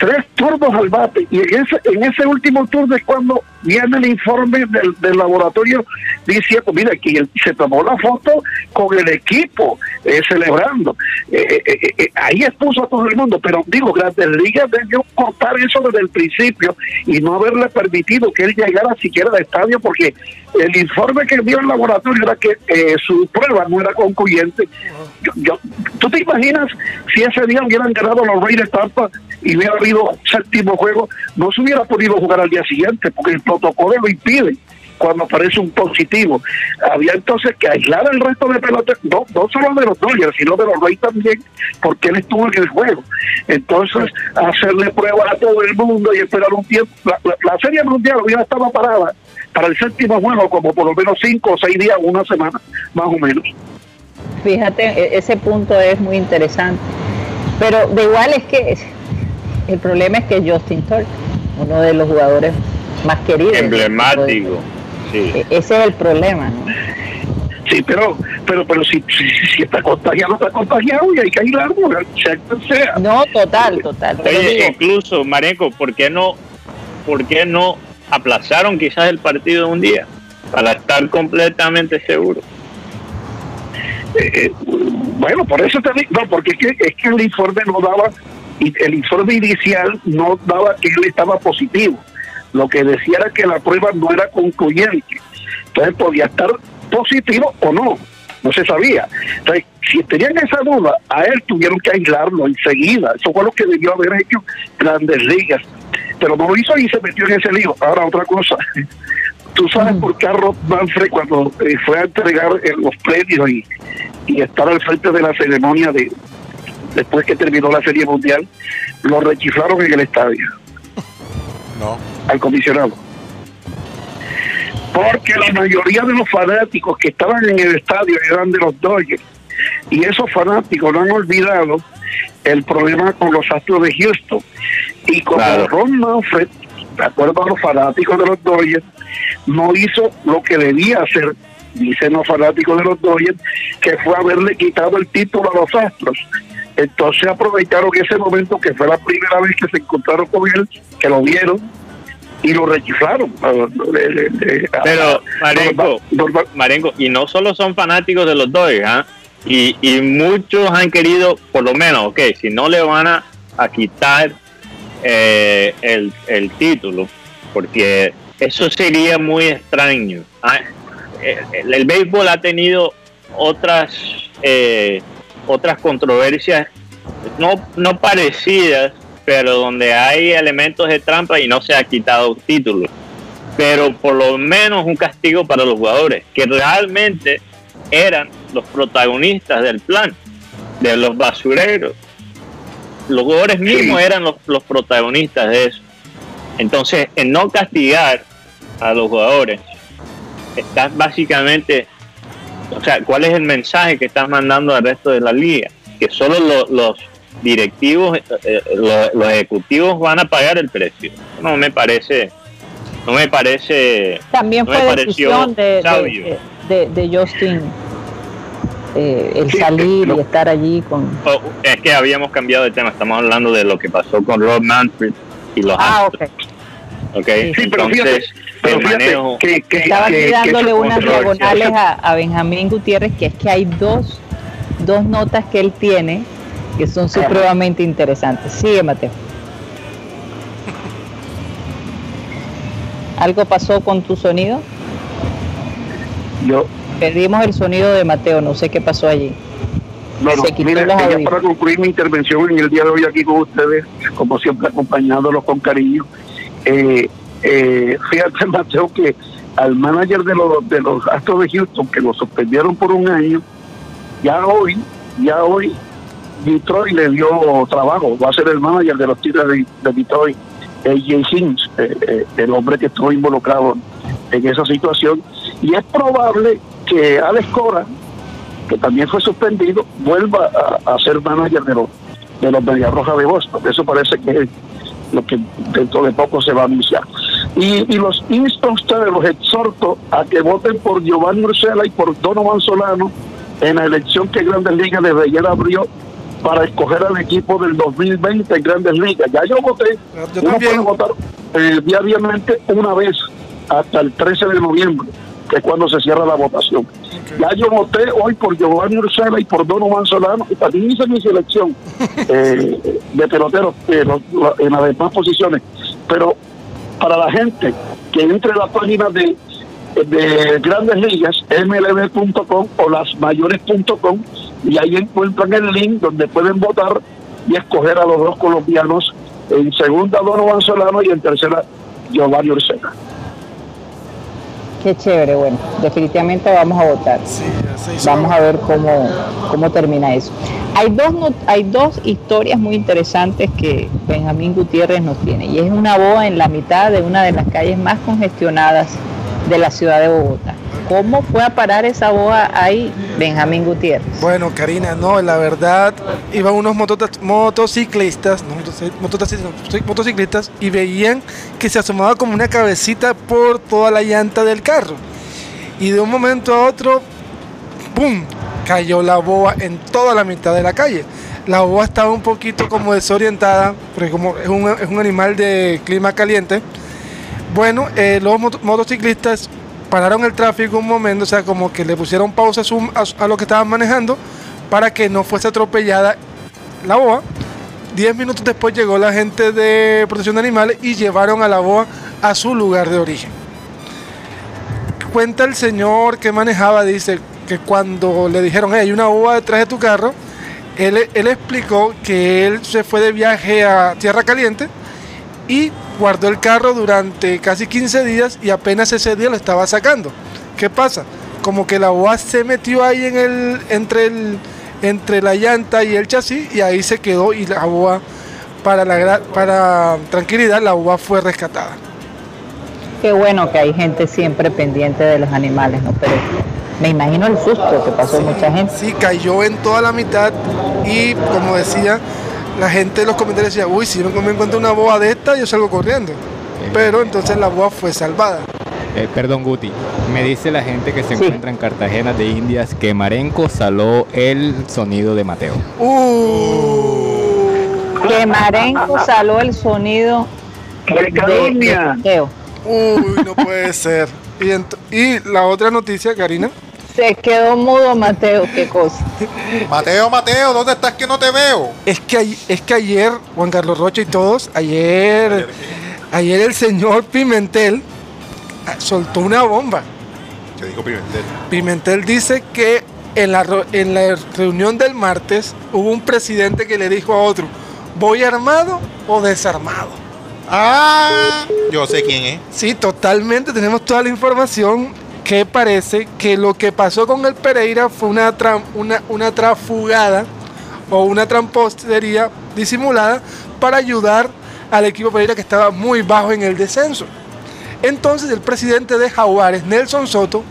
tres turnos al bate y en ese, en ese último turno es cuando viene el informe del, del laboratorio diciendo, mira, que se tomó la foto con el equipo eh, celebrando. Eh, eh, ahí expuso a todo el mundo, pero digo, Grandes Ligas debió cortar eso desde el principio y no haberle permitido que él llegara siquiera al estadio porque el informe que dio el laboratorio era que su prueba no era concluyente. Yo, yo, ¿Tú te imaginas si ese día hubieran ganado los Reyes de Tampa y hubiera habido séptimo juego? No se hubiera podido jugar al día siguiente porque el protocolo lo impide cuando aparece un positivo. Había entonces que aislar al resto de pelotas, no, no solo de los Dodgers, sino de los Reyes también, porque él estuvo en el juego. Entonces, hacerle pruebas a todo el mundo y esperar un tiempo. La, la, la Serie Mundial ya estaba parada para el séptimo juego, como por lo menos cinco o seis días, una semana, más o menos. Fíjate, e-, ese punto es muy interesante. Pero de igual es que el problema es que Justin Turk, uno de los jugadores más queridos. Emblemático. Sí. E-, ese es el problema, ¿no? Sí, pero pero pero si, si, si está contagiado, está contagiado y hay que aislarlo, sea quien sea. No, total, total. Pero Oye, digo, incluso, Marenco, ¿por qué no, por qué no aplazaron quizás el partido un día? Para estar completamente seguros. Eh, bueno, por eso te digo, no, porque es que, es que el informe no daba, y el informe inicial no daba que él estaba positivo. Lo que decía era que la prueba no era concluyente. Entonces podía estar positivo o no, no se sabía. Entonces, si tenían esa duda, a él tuvieron que aislarlo enseguida. Eso fue lo que debió haber hecho Grandes Ligas. Pero no lo hizo y se metió en ese lío. Ahora, otra cosa. Tú sabes por qué a Rob Manfred, cuando eh, fue a entregar eh, los premios y, y estar al frente de la ceremonia de después que terminó la Serie Mundial, lo rechiflaron en el estadio No. al comisionado. Porque la mayoría de los fanáticos que estaban en el estadio eran de los Dodgers. Y esos fanáticos no han olvidado el problema con los Astros de Houston. Y como Claro. Ron Manfred, de acuerdo a los fanáticos de los Dodgers, no hizo lo que debía hacer, dicen los fanáticos de los Dodgers, que fue haberle quitado el título a los Astros. Entonces aprovecharon ese momento que fue la primera vez que se encontraron con él, que lo vieron y lo rechiflaron. Pero, Marenco, Norma- Marenco, y no solo son fanáticos de los Dodgers, ¿ah? y, y muchos han querido, por lo menos, ok, si no le van a, a quitar eh, el, el título, porque eso sería muy extraño. Ah, eh, El, el béisbol ha tenido otras eh, otras controversias no, no parecidas, pero donde hay elementos de trampa y no se ha quitado título. Pero por lo menos un castigo para los jugadores, que realmente eran los protagonistas del plan, de los basureros. Los jugadores mismos eran los, los protagonistas de eso. Entonces, en no castigar a los jugadores, estás básicamente, o sea, ¿cuál es el mensaje que estás mandando al resto de la liga? Que solo lo- los directivos, eh, eh, lo- los ejecutivos van a pagar el precio. No me parece, no me parece, También no fue decisión de, de, sabio. de- de Justin eh, el Sí, salir lo- y estar allí con... Oh, es que habíamos cambiado de tema, estamos hablando de lo que pasó con Rob Manfred y los Ah, Astros. Sí, pero fíjate, Entonces, pero el fíjate manejo, que, que, Estaba que- aquí que dándole unas diagonales a, a Benjamín Gutiérrez, que es que hay dos, dos notas que él tiene que son supremamente interesantes. Sigue, Mateo. ¿Algo pasó con tu sonido? yo, Perdimos el sonido de Mateo, no sé qué pasó allí. No, no, Se quitó mire, los ya audífonos. para concluir mi intervención en el día de hoy aquí con ustedes, como siempre acompañándolos con cariño, eh, eh, fíjate Mateo que al manager de los, de los Astros de Houston, que lo suspendieron por un año, ya hoy, ya hoy, Detroit le dio trabajo, va a ser el manager de los Tigres de, de Detroit, AJ Sims, eh, eh, el hombre que estuvo involucrado en esa situación, y es probable que Alex Cora que también fue suspendido, vuelva a, ser manager de los, de los Medias Rojas de Boston. Eso parece que es lo que dentro de poco se va a anunciar. Y, y los insto a ustedes, los exhorto a que voten por Giovanni Ursela y por Donovan Solano en la elección que Grandes Ligas desde ayer abrió para escoger al equipo del 2020 en Grandes Ligas. Ya yo voté, Yo uno puede votar eh, diariamente una vez hasta el 13 de noviembre, que es cuando se cierra la votación. Ya yo voté hoy por Giovanni Ursela y por Donovan Solano, y también hice mi selección eh, de peloteros eh, lo- lo- en las demás posiciones. Pero para la gente que entre a la página de, de Grandes Ligas, mlb.com o lasmayores.com, y ahí encuentran el link donde pueden votar y escoger a los dos colombianos. En segunda, Donovan Solano y en tercera, Giovanni Ursela. Qué chévere, bueno, definitivamente vamos a votar. Sí, Vamos a ver cómo, cómo termina eso. Hay dos, hay dos historias muy interesantes que Benjamín Gutiérrez nos tiene. Y es una boda en la mitad de una de las calles más congestionadas de la ciudad de Bogotá. ¿Cómo fue a parar esa boda ahí, Benjamín Gutiérrez? Bueno, Karina, no, la verdad, iban unos motociclistas, no, motoci- motociclistas, motociclistas, y veían que se asomaba como una cabecita por toda la llanta del carro. Y de un momento a otro, ¡pum! cayó la boa en toda la mitad de la calle. La boa estaba un poquito como desorientada, porque como es un, animal de clima caliente. Bueno, eh, los moto- motociclistas pararon el tráfico un momento, o sea, como que le pusieron pausa a, su- lo que estaban manejando para que no fuese atropellada la boa. Diez minutos después llegó la gente de protección de animales y llevaron a la boa a su lugar de origen. Cuenta el señor que manejaba, dice que cuando le dijeron, "Hey, hay una boa detrás de tu carro, él, él explicó que él se fue de viaje a Tierra Caliente y guardó el carro durante casi 15 días y apenas ese día lo estaba sacando. ¿Qué pasa? Como que la boa se metió ahí en el, entre, el, entre la llanta y el chasis y ahí se quedó y la boa, para, la, para tranquilidad, la boa fue rescatada. Qué bueno que hay gente siempre pendiente de los animales, ¿no? Pero me imagino el susto que pasó mucha gente. Sí, cayó en toda la mitad y como decía, la gente en los comentarios decía, uy, si yo me encuentro una boa de esta, yo salgo corriendo. Pero entonces la boa fue salvada. Eh, perdón, Guti. Me dice la gente que se Sí. encuentra en Cartagena de Indias que Marenco saló el sonido de Mateo. Uh, Que Marenco saló el sonido ¡Qué de, calumnia! de Teo. uy, no puede ser. Y la otra noticia, Karina, Se quedó mudo Mateo, qué cosa. Mateo, Mateo, ¿dónde estás que no te veo? es que, ay- es que ayer, Juan Carlos Rocha y todos, ayer, ayer el señor Pimentel ah, soltó una bomba. Yo digo Pimentel. Pimentel dice que en la, en la reunión del martes hubo un presidente que le dijo a otro, ¿voy armado o desarmado? Ah, yo sé quién es. Sí, totalmente, tenemos toda la información que parece que lo que pasó con el Pereira fue una, una, una trafugada o una trampostería disimulada para ayudar al equipo Pereira que estaba muy bajo en el descenso. Entonces el presidente de Jaguares, Nelson Soto,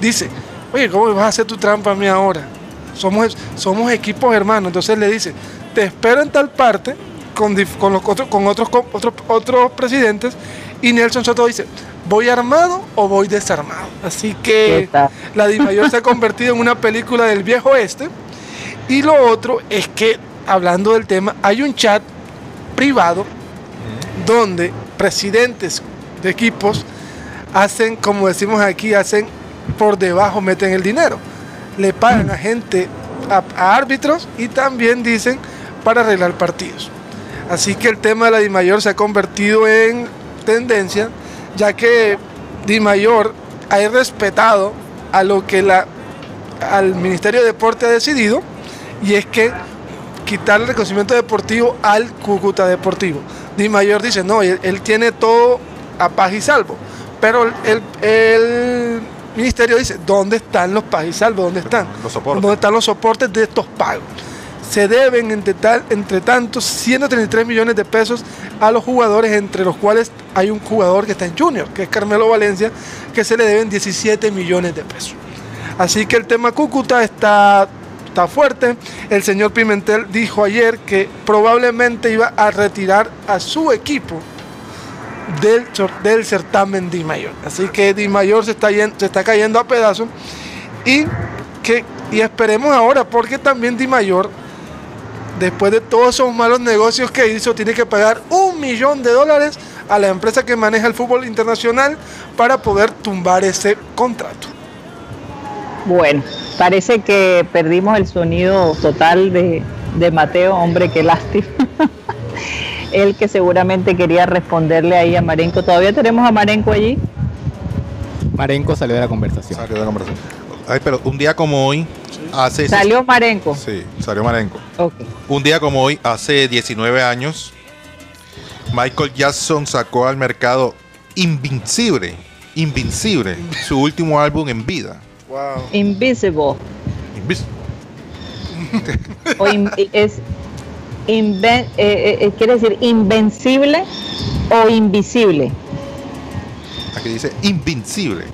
dice, oye, ¿cómo vas a hacer tu trampa a mí ahora? Somos, somos equipos hermanos. Entonces le dice, te espero en tal parte con, con, los otros, con otros, otros, otros presidentes. Y Nelson Soto dice, ¿voy armado o voy desarmado? Así que la Dimayor se ha convertido en una película del viejo oeste. Y lo otro es que, hablando del tema, hay un chat privado donde presidentes de equipos hacen, como decimos aquí, hacen por debajo, meten el dinero. Le pagan a gente, a, a árbitros y también dicen para arreglar partidos. Así que el tema de la Dimayor se ha convertido en tendencia, ya que Dimayor ha respetado a lo que la, al Ministerio de Deporte ha decidido, y es que quitar el reconocimiento deportivo al Cúcuta Deportivo. Di Mayor dice, no, él, él tiene todo a paz y salvo. Pero el, el ministerio dice, ¿dónde están los paz y salvo? ¿Dónde están? Los soportes. ¿Dónde están los soportes de estos pagos? Se deben, entre, tal, entre tanto, 133 millones de pesos a los jugadores, entre los cuales hay un jugador que está en Junior, que es Carmelo Valencia, que se le deben 17 millones de pesos. Así que el tema Cúcuta está, está fuerte. El señor Pimentel dijo ayer que probablemente iba a retirar a su equipo del, del certamen Di Mayor. Así que Di Mayor se está, yen- se está cayendo a pedazos. Y, que, y esperemos ahora, porque también Di Mayor, después de todos esos malos negocios que hizo, tiene que pagar un millón de dólares a la empresa que maneja el fútbol internacional para poder tumbar ese contrato. Bueno, parece que perdimos el sonido total de, de Mateo, hombre, qué lástima. Él que seguramente quería responderle ahí a Marenco. ¿Todavía tenemos a Marenco allí? Marenco salió de la conversación. Salió de la conversación. Ay, pero un día como hoy, hace... Salió Marenco. Sí, salió Marenco. Un día como hoy, hace 19 años, Michael Jackson sacó al mercado Invincible, Invincible, su último álbum en vida. Wow. Invisible. Invis- O in- es inven- eh, eh, eh, quiere decir invencible o invisible. Aquí dice Invincible,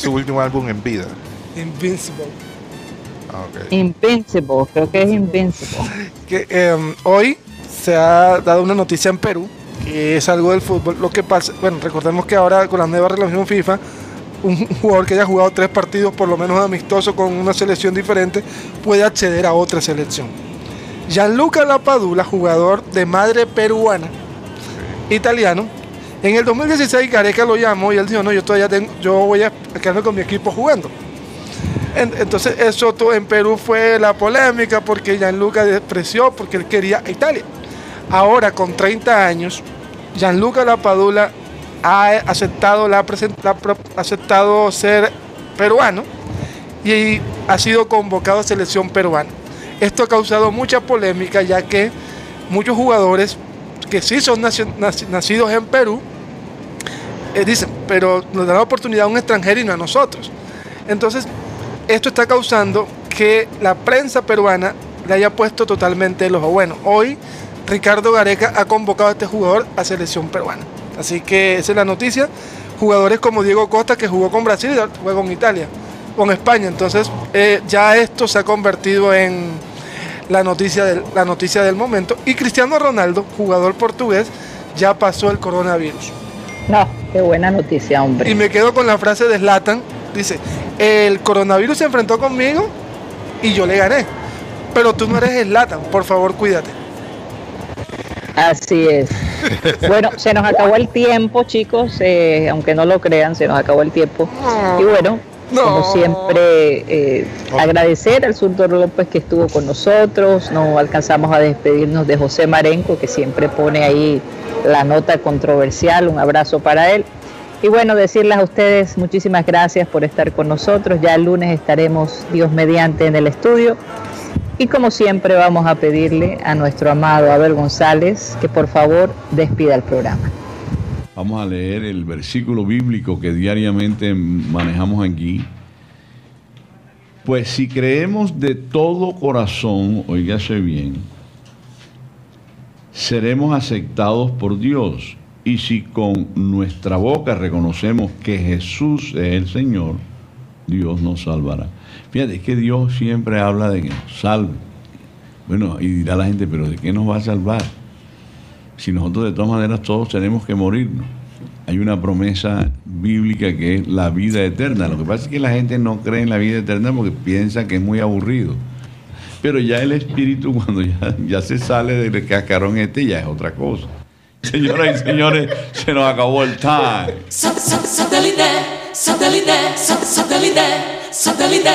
su último álbum en vida. Invincible. Ah, ok. Invincible, creo que es invincible. que eh, hoy se ha dado una noticia en Perú, que es algo del fútbol. Lo que pasa, bueno, recordemos que ahora con la nueva reglamentación FIFA, un jugador que haya jugado tres partidos por lo menos amistoso con una selección diferente puede acceder a otra selección. Gianluca Lapadula, jugador de madre peruana, italiano, en el 2016 Gareca lo llamó y él dijo, no, yo todavía tengo, yo voy a quedarme con mi equipo jugando. En- Entonces eso en Perú fue la polémica porque Gianluca despreció porque él quería a Italia. Ahora con 30 años, Gianluca Lapadula ha aceptado, la la aceptado ser peruano y ha sido convocado a selección peruana. Esto ha causado mucha polémica ya que muchos jugadores que sí son nacidos en Perú eh, dicen, pero nos da la oportunidad a un extranjero y no a nosotros. Entonces, esto está causando que la prensa peruana le haya puesto totalmente el ojo. Bueno, hoy Ricardo Gareca ha convocado a este jugador a selección peruana. Así que esa es la noticia. Jugadores como Diego Costa que jugó con Brasil y juega con Italia, con España. Entonces eh, ya esto se ha convertido en la noticia, del, la noticia del momento. Y Cristiano Ronaldo, jugador portugués, ya pasó el coronavirus. No, qué buena noticia, hombre. Y me quedo con la frase de Slatan. Dice, el coronavirus se enfrentó conmigo y yo le gané. Pero tú no eres Slatan, por favor cuídate. Así es. Bueno, se nos acabó el tiempo, chicos, eh, aunque no lo crean, se nos acabó el tiempo. Y bueno, No. como siempre, eh, agradecer al Surdo López que estuvo con nosotros. No alcanzamos a despedirnos de José Marenco, que siempre pone ahí la nota controversial. Un abrazo para él. Y bueno, decirles a ustedes muchísimas gracias por estar con nosotros. Ya el lunes estaremos, Dios mediante, en el estudio. Y como siempre vamos a pedirle a nuestro amado Abel González que por favor despida el programa. Vamos a leer el versículo bíblico que diariamente manejamos aquí. Pues si creemos de todo corazón, oígase bien, seremos aceptados por Dios. Y si con nuestra boca reconocemos que Jesús es el Señor, Dios nos salvará. Fíjate, es que Dios siempre habla de que nos salve. Bueno, y dirá la gente, pero ¿de qué nos va a salvar? Si nosotros de todas maneras todos tenemos que morirnos. Hay una promesa bíblica que es la vida eterna. Lo que pasa es que la gente no cree en la vida eterna porque piensa que es muy aburrido. Pero ya el espíritu cuando ya, ya se sale del cascarón este ya es otra cosa. Señoras y señores, se nos acabó el time. Sa- sa- Satellite, satellite, sa- satellite, satellite.